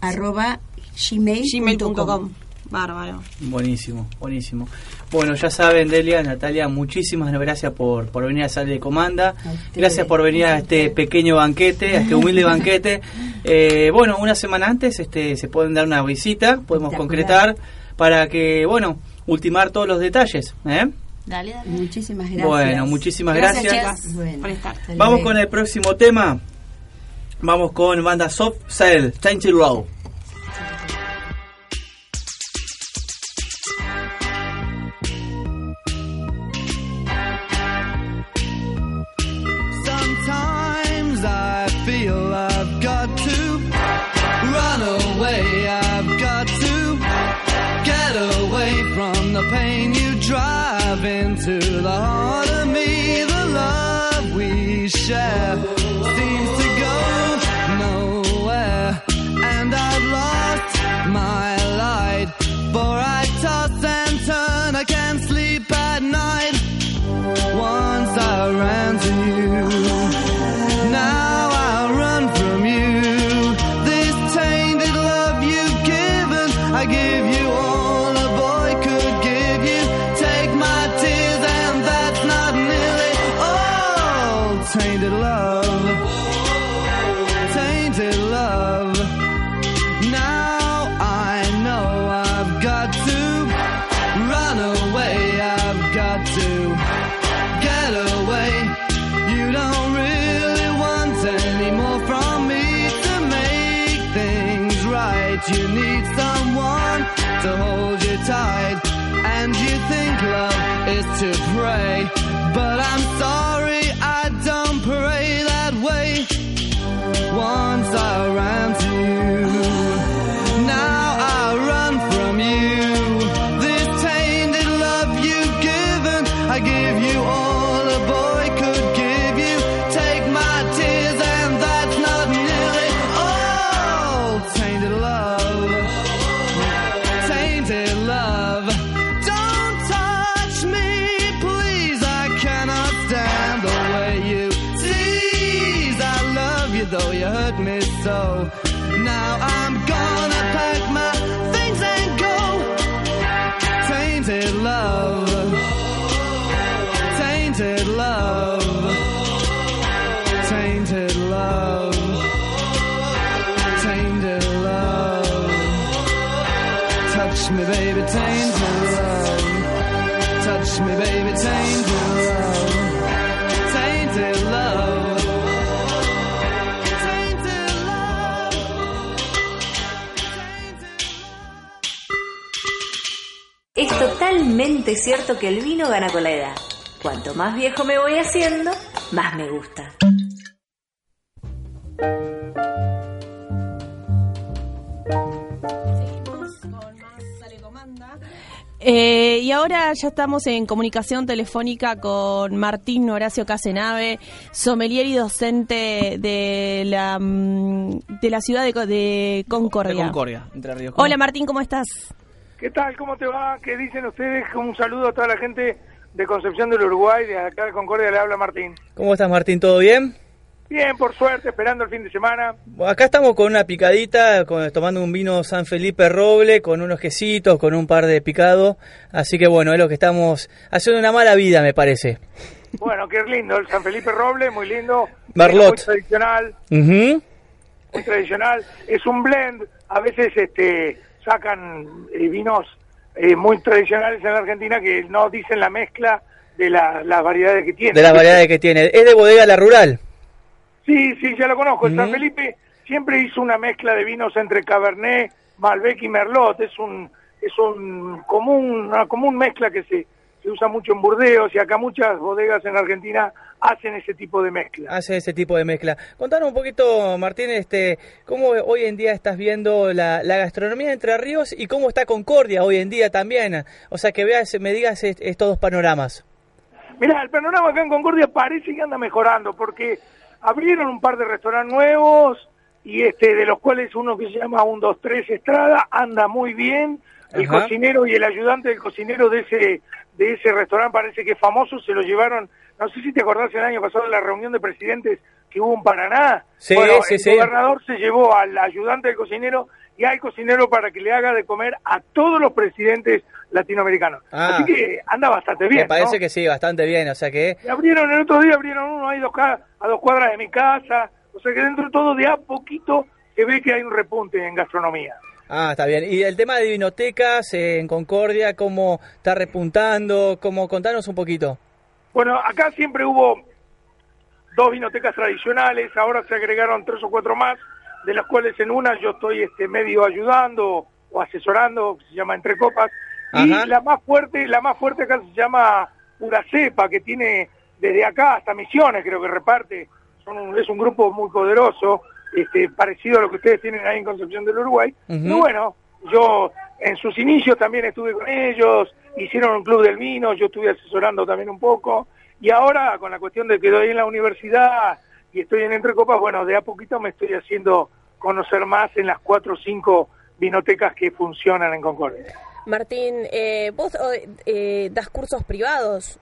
arroba gmail.com Gmail.com. Bárbaro. Buenísimo, buenísimo. Bueno, ya saben, Delia, Natalia, muchísimas gracias por, por venir a Sala de Comanda. Gracias por venir a este pequeño banquete, a este humilde (laughs) banquete. Eh, bueno, una semana antes este, se pueden dar una visita, podemos concretar para que, bueno, ultimar todos los detalles. ¿eh? Dale, dale. Muchísimas gracias. Bueno, muchísimas gracias. chicas, Bueno, por estar. hasta Vamos con el próximo tema. Vamos con banda Soft Cell, Tainted Row. Toss totalmente cierto que el vino gana con la edad. Cuanto más viejo me voy haciendo, más me gusta. Eh, y ahora ya estamos en comunicación telefónica con Martín Horacio Casenave, sommelier y docente de la, mm, de la ciudad de, Co- de Concordia. De Concordia, Entre Ríos. Hola Martín, ¿cómo estás? ¿Qué tal? ¿Cómo te va? ¿Qué dicen ustedes? Un saludo a toda la gente de Concepción del Uruguay, de acá de Concordia le habla Martín. ¿Cómo estás, Martín? ¿Todo bien? Bien, por suerte, esperando el fin de semana. Acá estamos con una picadita, con- tomando un vino San Felipe Roble, con unos quesitos, con un par de picado. Así que bueno, es lo que estamos haciendo una mala vida, me parece. Bueno, qué lindo, el San Felipe Roble, muy lindo. Merlot. Muy tradicional, Ujú. muy tradicional. Es un blend, a veces este sacan eh, vinos eh, muy tradicionales en la Argentina que no dicen la mezcla de la- las variedades que tienen. De las variedades que tiene. Es de bodega La Rural. Sí, sí, ya lo conozco. San Ujú. Felipe siempre hizo una mezcla de vinos entre Cabernet, Malbec y Merlot. Es un es un común una común mezcla que se se usa mucho en Burdeos y acá muchas bodegas en Argentina hacen ese tipo de mezcla. Hace ese tipo de mezcla. Contanos un poquito, Martín, este, cómo hoy en día estás viendo la, la gastronomía de Entre Ríos y cómo está Concordia hoy en día también. O sea, que veas, me digas est- estos dos panoramas. Mira, el panorama acá en Concordia parece que anda mejorando porque abrieron un par de restaurantes nuevos y este de los cuales uno que se llama un 2-3 Estrada anda muy bien. El Ajá. cocinero y el ayudante del cocinero de ese de ese restaurante parece que es famoso, se lo llevaron, no sé si te acordás el año pasado de la reunión de presidentes que hubo en Paraná. Sí, Bueno, sí, el sí. gobernador se llevó al ayudante del cocinero y hay cocinero para que le haga de comer a todos los presidentes latinoamericanos. Ah. Así que anda bastante bien. Me parece ¿no? que sí, bastante bien, o sea que... Y abrieron el otro día, abrieron uno ahí dos a dos cuadras de mi casa. O sea que dentro de todo, de a poquito, se ve que hay un repunte en gastronomía. Ah, está bien. Y el tema de vinotecas eh, en Concordia, ¿cómo está repuntando? ¿Cómo? Contanos un poquito. Bueno, acá siempre hubo dos vinotecas tradicionales, ahora se agregaron tres o cuatro más, de las cuales en una yo estoy este medio ayudando o asesorando, que se llama Entre Copas, y la más fuerte, la más fuerte acá se llama Pura Cepa, que tiene desde acá hasta Misiones, creo que reparte, son un- es un grupo muy poderoso, este, parecido a lo que ustedes tienen ahí en Concepción del Uruguay. Y bueno, yo en sus inicios también estuve con ellos, hicieron un club del vino, yo estuve asesorando también un poco, y ahora con la cuestión de que doy en la universidad y estoy en Entre Copas, bueno, de a poquito me estoy haciendo conocer más en las cuatro o cinco vinotecas que funcionan en Concordia. Martín, eh, vos eh, das cursos privados.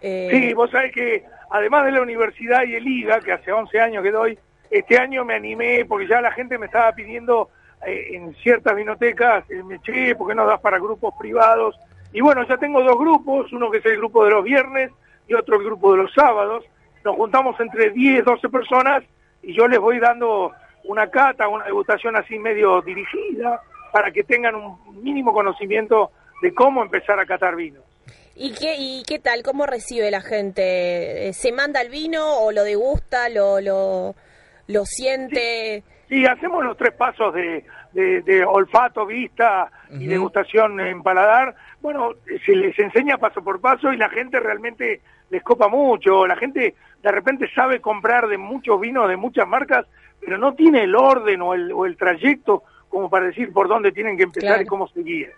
Eh, Sí, vos sabés que además de la universidad y el IGA, que hace 11 años que doy, este año me animé porque ya la gente me estaba pidiendo eh, en ciertas vinotecas, eh, me che, ¿por qué no das para grupos privados? Y bueno, ya tengo dos grupos, uno que es el grupo de los viernes y otro el grupo de los sábados. Nos juntamos entre 10, 12 personas y yo les voy dando una cata, una degustación así medio dirigida para que tengan un mínimo conocimiento de cómo empezar a catar vinos. ¿Y qué, ¿Y qué tal? ¿Cómo recibe la gente? ¿Se manda el vino o lo degusta, lo, lo, lo siente? Sí, hacemos los tres pasos de, de- de olfato, vista y degustación en paladar. Bueno, se les enseña paso por paso y la gente realmente les copa mucho. La gente de repente sabe comprar de muchos vinos, de muchas marcas, pero no tiene el orden o el, o el trayecto como para decir por dónde tienen que empezar Claro. y cómo seguir.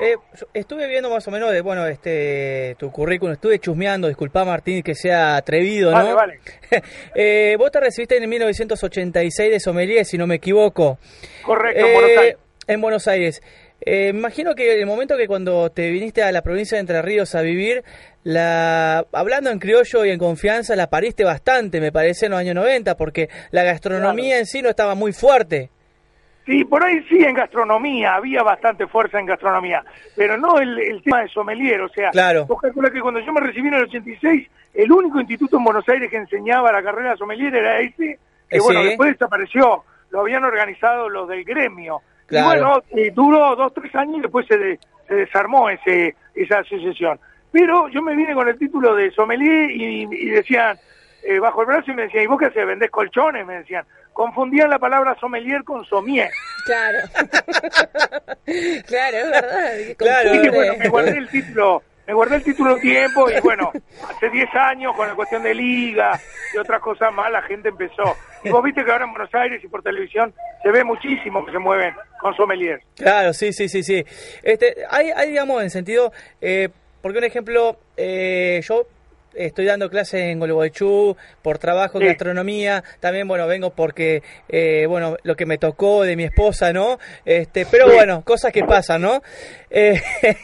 Eh, estuve viendo más o menos de, bueno, este, tu currículum, estuve chusmeando, disculpa Martín que sea atrevido, ¿no? Vale, vale. (laughs) Eh, vos te recibiste en 1986 de sommelier, si no me equivoco. Correcto, en Eh, Buenos Aires. En Buenos Aires. Eh, imagino que el momento que cuando te viniste a la provincia de Entre Ríos a vivir, la hablando en criollo y en confianza, la pariste bastante, me parece, en los años 90, porque la gastronomía en sí no estaba muy fuerte. Sí, por ahí sí en gastronomía, había bastante fuerza en gastronomía, pero no el, el tema de sommelier, o sea, Claro. vos calculás que cuando yo me recibí en el 86, el único instituto en Buenos Aires que enseñaba la carrera de sommelier era ese, que Eh, bueno, sí. después desapareció, lo habían organizado los del gremio. Claro. Y bueno, eh, duró dos, tres años y después se, de- se desarmó ese, esa asociación. Pero yo me vine con el título de sommelier y, y decían, eh, bajo el brazo y me decían, ¿y vos qué haces? ¿Vendés colchones? Me decían. Confundían la palabra sommelier con somier. Claro. (laughs) claro, es verdad. Claro, Confunde. bueno, me guardé (laughs) el título, me guardé el título un tiempo y bueno, hace 10 años con la cuestión de liga y otras cosas más la gente empezó. Y vos viste que ahora en Buenos Aires y por televisión se ve muchísimo que se mueven con sommelier. Claro, sí, sí, sí, sí. Este, hay, hay digamos, en sentido, eh, porque un ejemplo, eh, yo estoy dando clases en Gualeguaychú por trabajo en Sí. gastronomía, también, bueno, vengo porque, eh, bueno, lo que me tocó de mi esposa, ¿no? Este, pero Sí. bueno, cosas que pasan, ¿no? Eh, (laughs)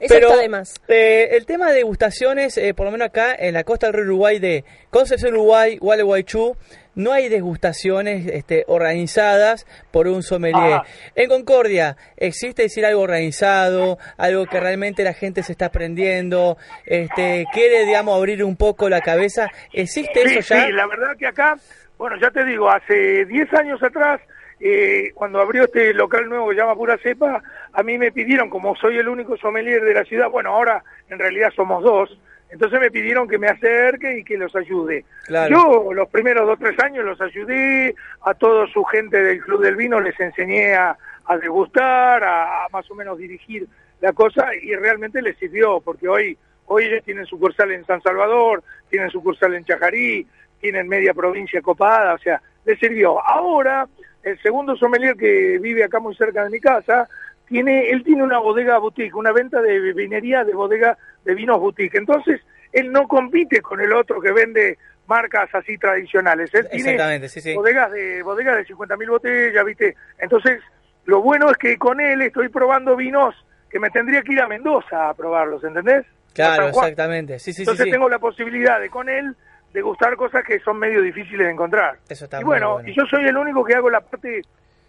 Eso pero, está de más. eh, el tema de degustaciones, eh, por lo menos acá en la costa del río Uruguay de Concepción Uruguay, Gualeguaychú, no hay degustaciones este, organizadas por un sommelier. Ajá. En Concordia, ¿existe decir algo organizado, algo que realmente la gente se está aprendiendo, este, quiere, digamos, abrir un poco la cabeza? ¿Existe Sí, eso ya? sí, la verdad que acá, bueno, ya te digo, hace 10 años atrás, eh, cuando abrió este local nuevo que se llama Pura Cepa, a mí me pidieron, como soy el único sommelier de la ciudad, bueno, ahora en realidad somos dos, entonces me pidieron que me acerque y que los ayude. Claro. Yo los primeros dos tres años los ayudé, a toda su gente del Club del Vino les enseñé a, a degustar, a, a más o menos dirigir la cosa y realmente les sirvió, porque hoy, hoy ellos tienen sucursal en San Salvador, tienen sucursal en Chajarí, tienen media provincia copada, o sea, les sirvió. Ahora, el segundo sommelier que vive acá muy cerca de mi casa, tiene, él tiene una bodega boutique, una venta de vinería de bodega de vinos boutique. Entonces, él no compite con el otro que vende marcas así tradicionales. Él tiene Exactamente, sí, sí. bodegas de bodegas de 50.000 botellas, ¿viste? Entonces, lo bueno es que con él estoy probando vinos que me tendría que ir a Mendoza a probarlos, ¿entendés? Claro, exactamente. Sí, sí, Entonces sí. tengo la posibilidad de con él degustar cosas que son medio difíciles de encontrar. Eso está y bueno, bueno. y yo soy el único que hago la parte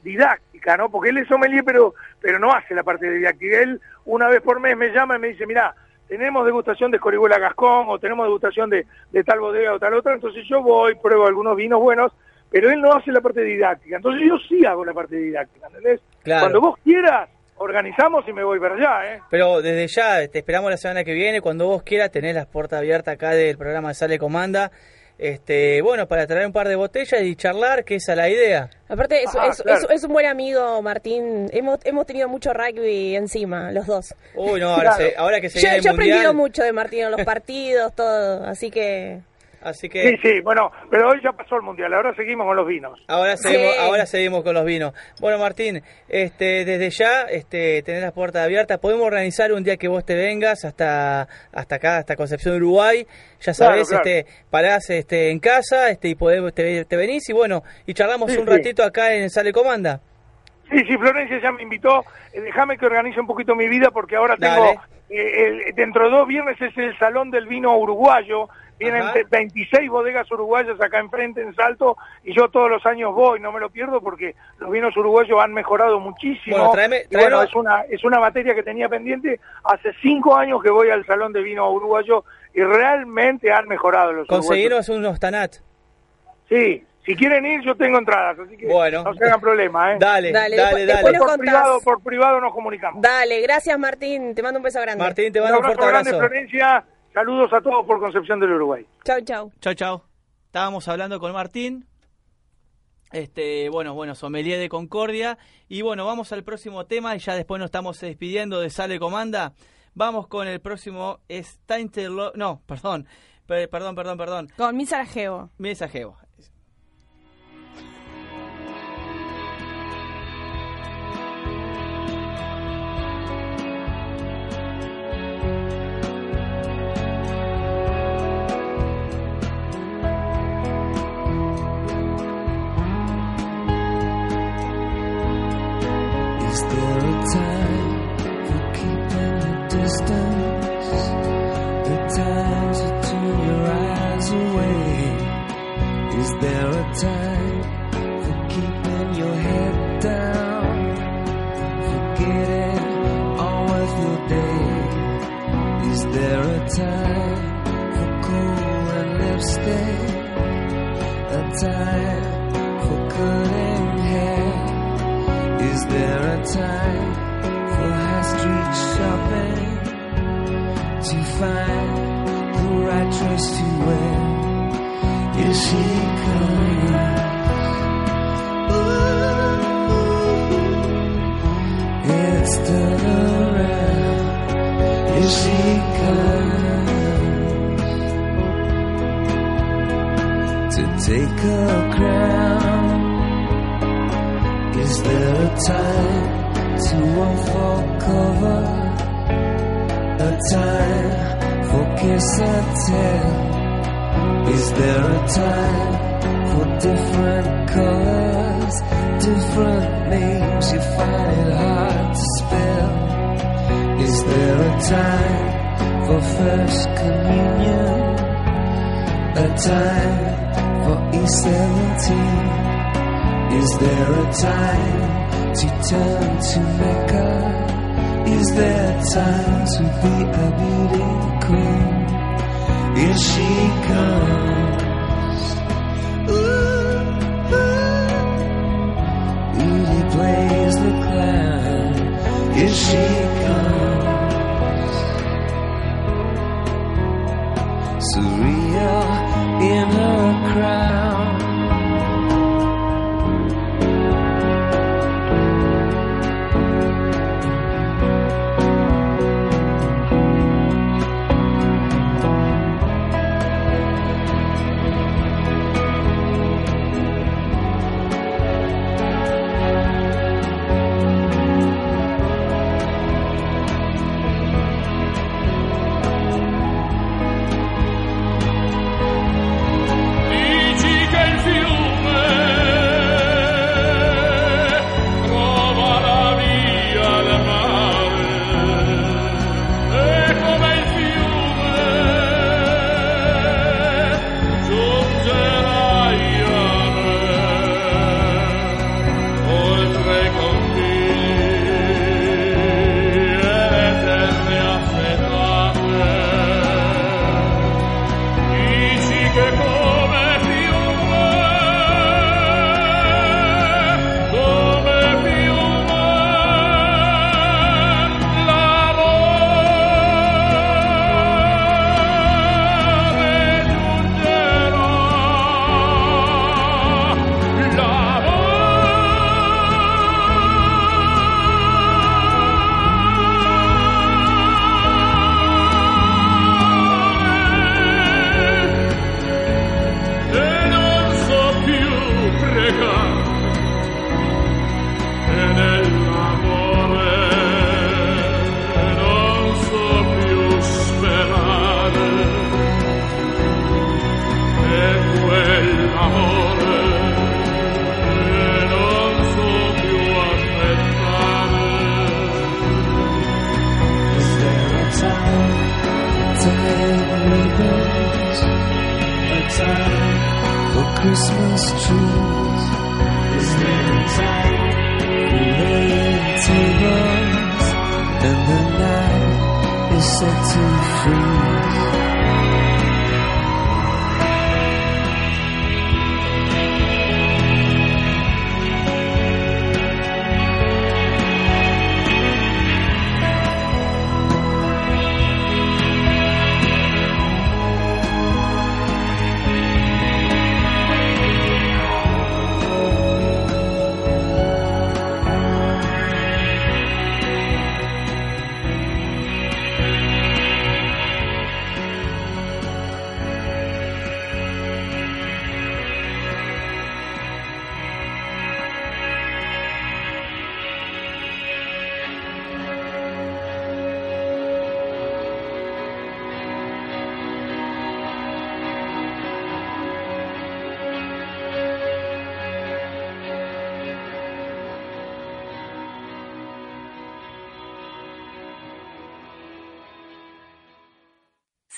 didáctica, ¿no? Porque él es sommelier, pero, pero no hace la parte didáctica. Él una vez por mes me llama y me dice, mira, tenemos degustación de Escorihuela Gascón o tenemos degustación de, de tal bodega o tal otra, entonces yo voy, pruebo algunos vinos buenos, pero él no hace la parte didáctica. Entonces yo sí hago la parte didáctica, ¿entendés? Claro. Cuando vos quieras, organizamos y me voy para allá, ¿eh? Pero desde ya, te esperamos la semana que viene, cuando vos quieras, tenés las puertas abiertas acá del programa de Sale Comanda. Este, bueno, para traer un par de botellas y charlar, que esa es la idea. Aparte, es, Ah, es- claro. es- es un buen amigo, Martín. Hemos, hemos tenido mucho rugby encima, los dos. Uy, no, ahora, Claro. se- ahora que se Yo, viene yo he aprendido mucho de Martín en los (laughs) partidos, todo. Así que. Así que Sí, sí, bueno, pero hoy ya pasó el mundial, ahora seguimos con los vinos. ahora seguimos, Sí. ahora seguimos con los vinos. Bueno, Martín, este, desde ya, este, tenés las puertas abiertas. Podemos organizar un día que vos te vengas hasta, hasta acá, hasta Concepción, Uruguay. Ya Claro, sabés, claro. este, parás, este, en casa, este, y podés, te, te venís y bueno, y charlamos Sí, un sí. ratito acá en Sale Comanda. Sí, sí, Florencia ya me invitó. Eh, déjame que organice un poquito mi vida porque ahora tengo, Dale. eh, el- dentro de dos viernes es el Salón del Vino Uruguayo. Vienen Ajá. te- 26 bodegas uruguayas acá enfrente en Salto y yo todos los años voy, no me lo pierdo porque los vinos uruguayos han mejorado muchísimo. Bueno, tráeme- Y bueno, es una es una materia que tenía pendiente. Hace cinco años que voy al Salón de Vino Uruguayo y realmente han mejorado los uruguayos. Conseguirnos unos Tanat. Sí, si quieren ir yo tengo entradas, así que Bueno. no se hagan problema, ¿eh? Dale, Dale, dale, después- dale. por contás. privado, por privado nos comunicamos. Dale, gracias, Martín. Te mando un beso grande. Martín, te Un mando un abrazo fuerte grande, abrazo. Florencia. Saludos a todos por Concepción del Uruguay. Chau, chau. Chau, chau. Estábamos hablando con Martín. Este, bueno, bueno, sommelier de Concordia. Y bueno, vamos al próximo tema y ya después nos estamos despidiendo de Sale Comanda. Vamos con el próximo es Tainted Lo- No, perdón. Per- perdón, perdón, perdón. Con mi Sarajevo. Mensajeo. Is take her crown? Is there a time to unfold cover? A time for kiss and tell? Is there a time for different colors, different names? You find it hard to spell. Is there a time for first communion? A time for E17? Is there a time to turn to Mecca? Is there a time to be a beauty queen? If she comes, ooh, ooh, Edie plays the clown. If she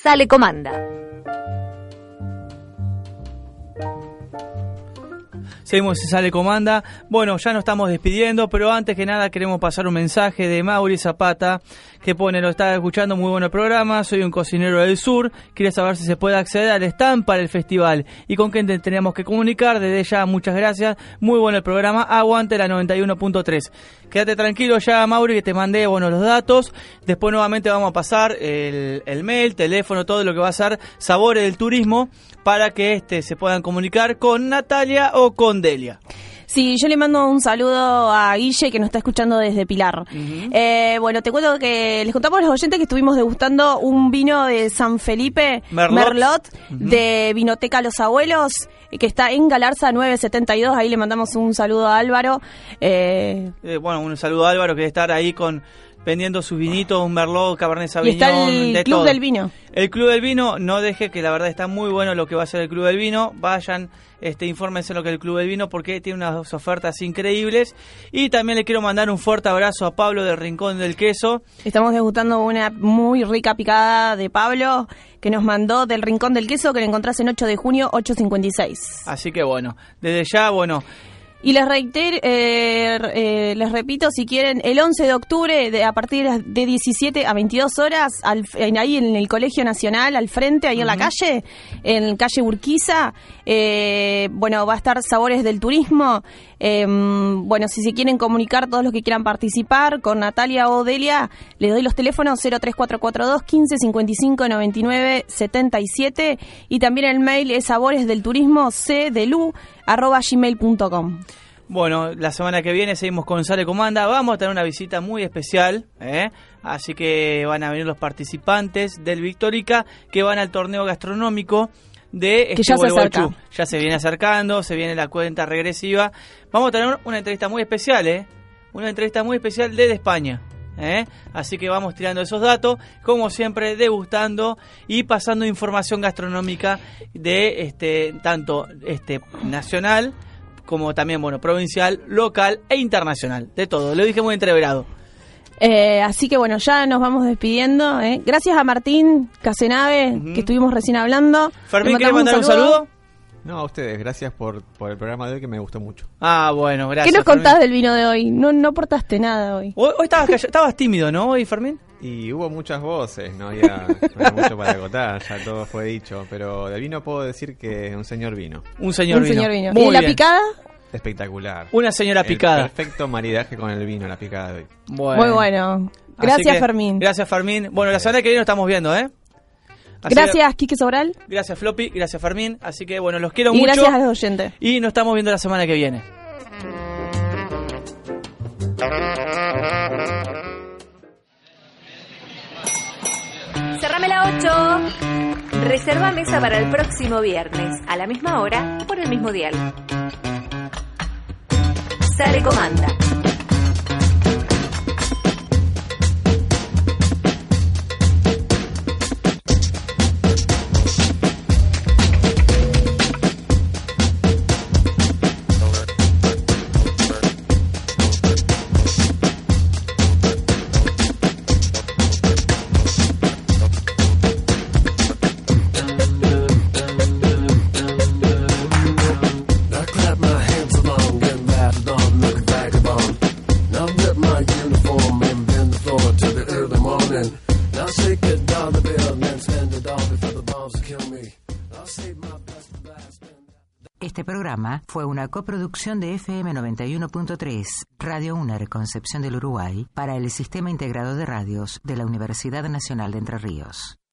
Sale Comanda. Seguimos en Sale Comanda. Bueno, ya nos estamos despidiendo, pero antes que nada queremos pasar un mensaje de Mauri Zapata que pone, lo estaba escuchando, muy bueno el programa, soy un cocinero del sur, quería saber si se puede acceder al stand para el festival y con quién te- teníamos que comunicar, desde ya muchas gracias, muy bueno el programa, aguante la 91.3. Quédate tranquilo ya, Mauri, que te mandé bueno, los datos, después nuevamente vamos a pasar el, el mail, teléfono, todo lo que va a ser Sabores del Turismo para que este se puedan comunicar con Natalia o con Delia. Sí, yo le mando un saludo a Guille que nos está escuchando desde Pilar. Eh, bueno, te cuento que les contamos a los oyentes que estuvimos degustando un vino de San Felipe, Merlot. de Vinoteca Los Abuelos, que está en Galarza 972. Ahí le mandamos un saludo a Álvaro. Eh, Eh, bueno, un saludo a Álvaro que debe estar ahí con vendiendo sus vinitos, un Merlot, Cabernet y Sauvignon, está el de Club todo. del Vino. El Club del Vino, no deje que la verdad está muy bueno lo que va a ser el Club del Vino. Vayan, este, infórmense lo que el Club del Vino porque tiene unas ofertas increíbles. Y también le quiero mandar un fuerte abrazo a Pablo del Rincón del Queso. Estamos degustando una muy rica picada de Pablo que nos mandó del Rincón del Queso que la encontrás en 8 de junio 856. Así que bueno, desde ya, bueno, Y les reitero, eh, eh, les repito, si quieren, el 11 de octubre, de, a partir de 17 a 22 horas, al, en- ahí en el Colegio Nacional, al frente, ahí en la calle, en calle Urquiza, eh, bueno, va a estar Sabores del Turismo. Eh, bueno, si se quieren comunicar, todos los que quieran participar con Natalia o Delia, les doy los teléfonos 03442 15 55 99 77 y también el mail es sabores del turismo gmail.com. Bueno, la semana que viene seguimos con Sale Comanda. Vamos a tener una visita muy especial, ¿eh? así que van a venir los participantes del Victorica que van al torneo gastronómico de este ya se. Ya se viene acercando, se viene la cuenta regresiva. Vamos a tener una entrevista muy especial, ¿eh? Una entrevista muy especial desde España. ¿eh? Así que vamos tirando esos datos, como siempre, degustando y pasando información gastronómica de este tanto este nacional como también bueno provincial, local e internacional, de todo. Lo dije muy entreverado. Eh, así que bueno, ya nos vamos despidiendo. ¿eh? Gracias a Martín Casenave, que estuvimos recién hablando. Fermín, ¿quieres mandar un saludo? No, a ustedes, gracias por, por el programa de hoy que me gustó mucho. Ah, bueno, gracias. ¿Qué nos Fermín. contás del vino de hoy? No, no aportaste nada hoy. Hoy, hoy estabas, estabas tímido, ¿no? Hoy, Fermín. Y hubo muchas voces, no había, no había mucho para agotar, ya todo fue dicho. Pero del vino puedo decir que un señor vino. Un señor Un vino. señor vino. Muy ¿Y la bien. picada? Espectacular. Una señora El picada. Perfecto maridaje con el vino, la picada de hoy. Bueno. Muy bueno. Gracias, que, Fermín. Gracias, Fermín. Bueno, la semana que viene nos estamos viendo, ¿eh? Así que- Gracias, Quique Sobral. gracias, Floppy. Gracias, Fermín. Así que, bueno, los quiero Y mucho. gracias a los oyentes. Y nos estamos viendo la semana que viene. Cerrame la 8. Reserva mesa para el próximo viernes, a la misma hora, por el mismo dial. Sale programa fue una coproducción de FM 91.3, Radio UNER Concepción del Uruguay, para el Sistema Integrado de Radios de la Universidad Nacional de Entre Ríos.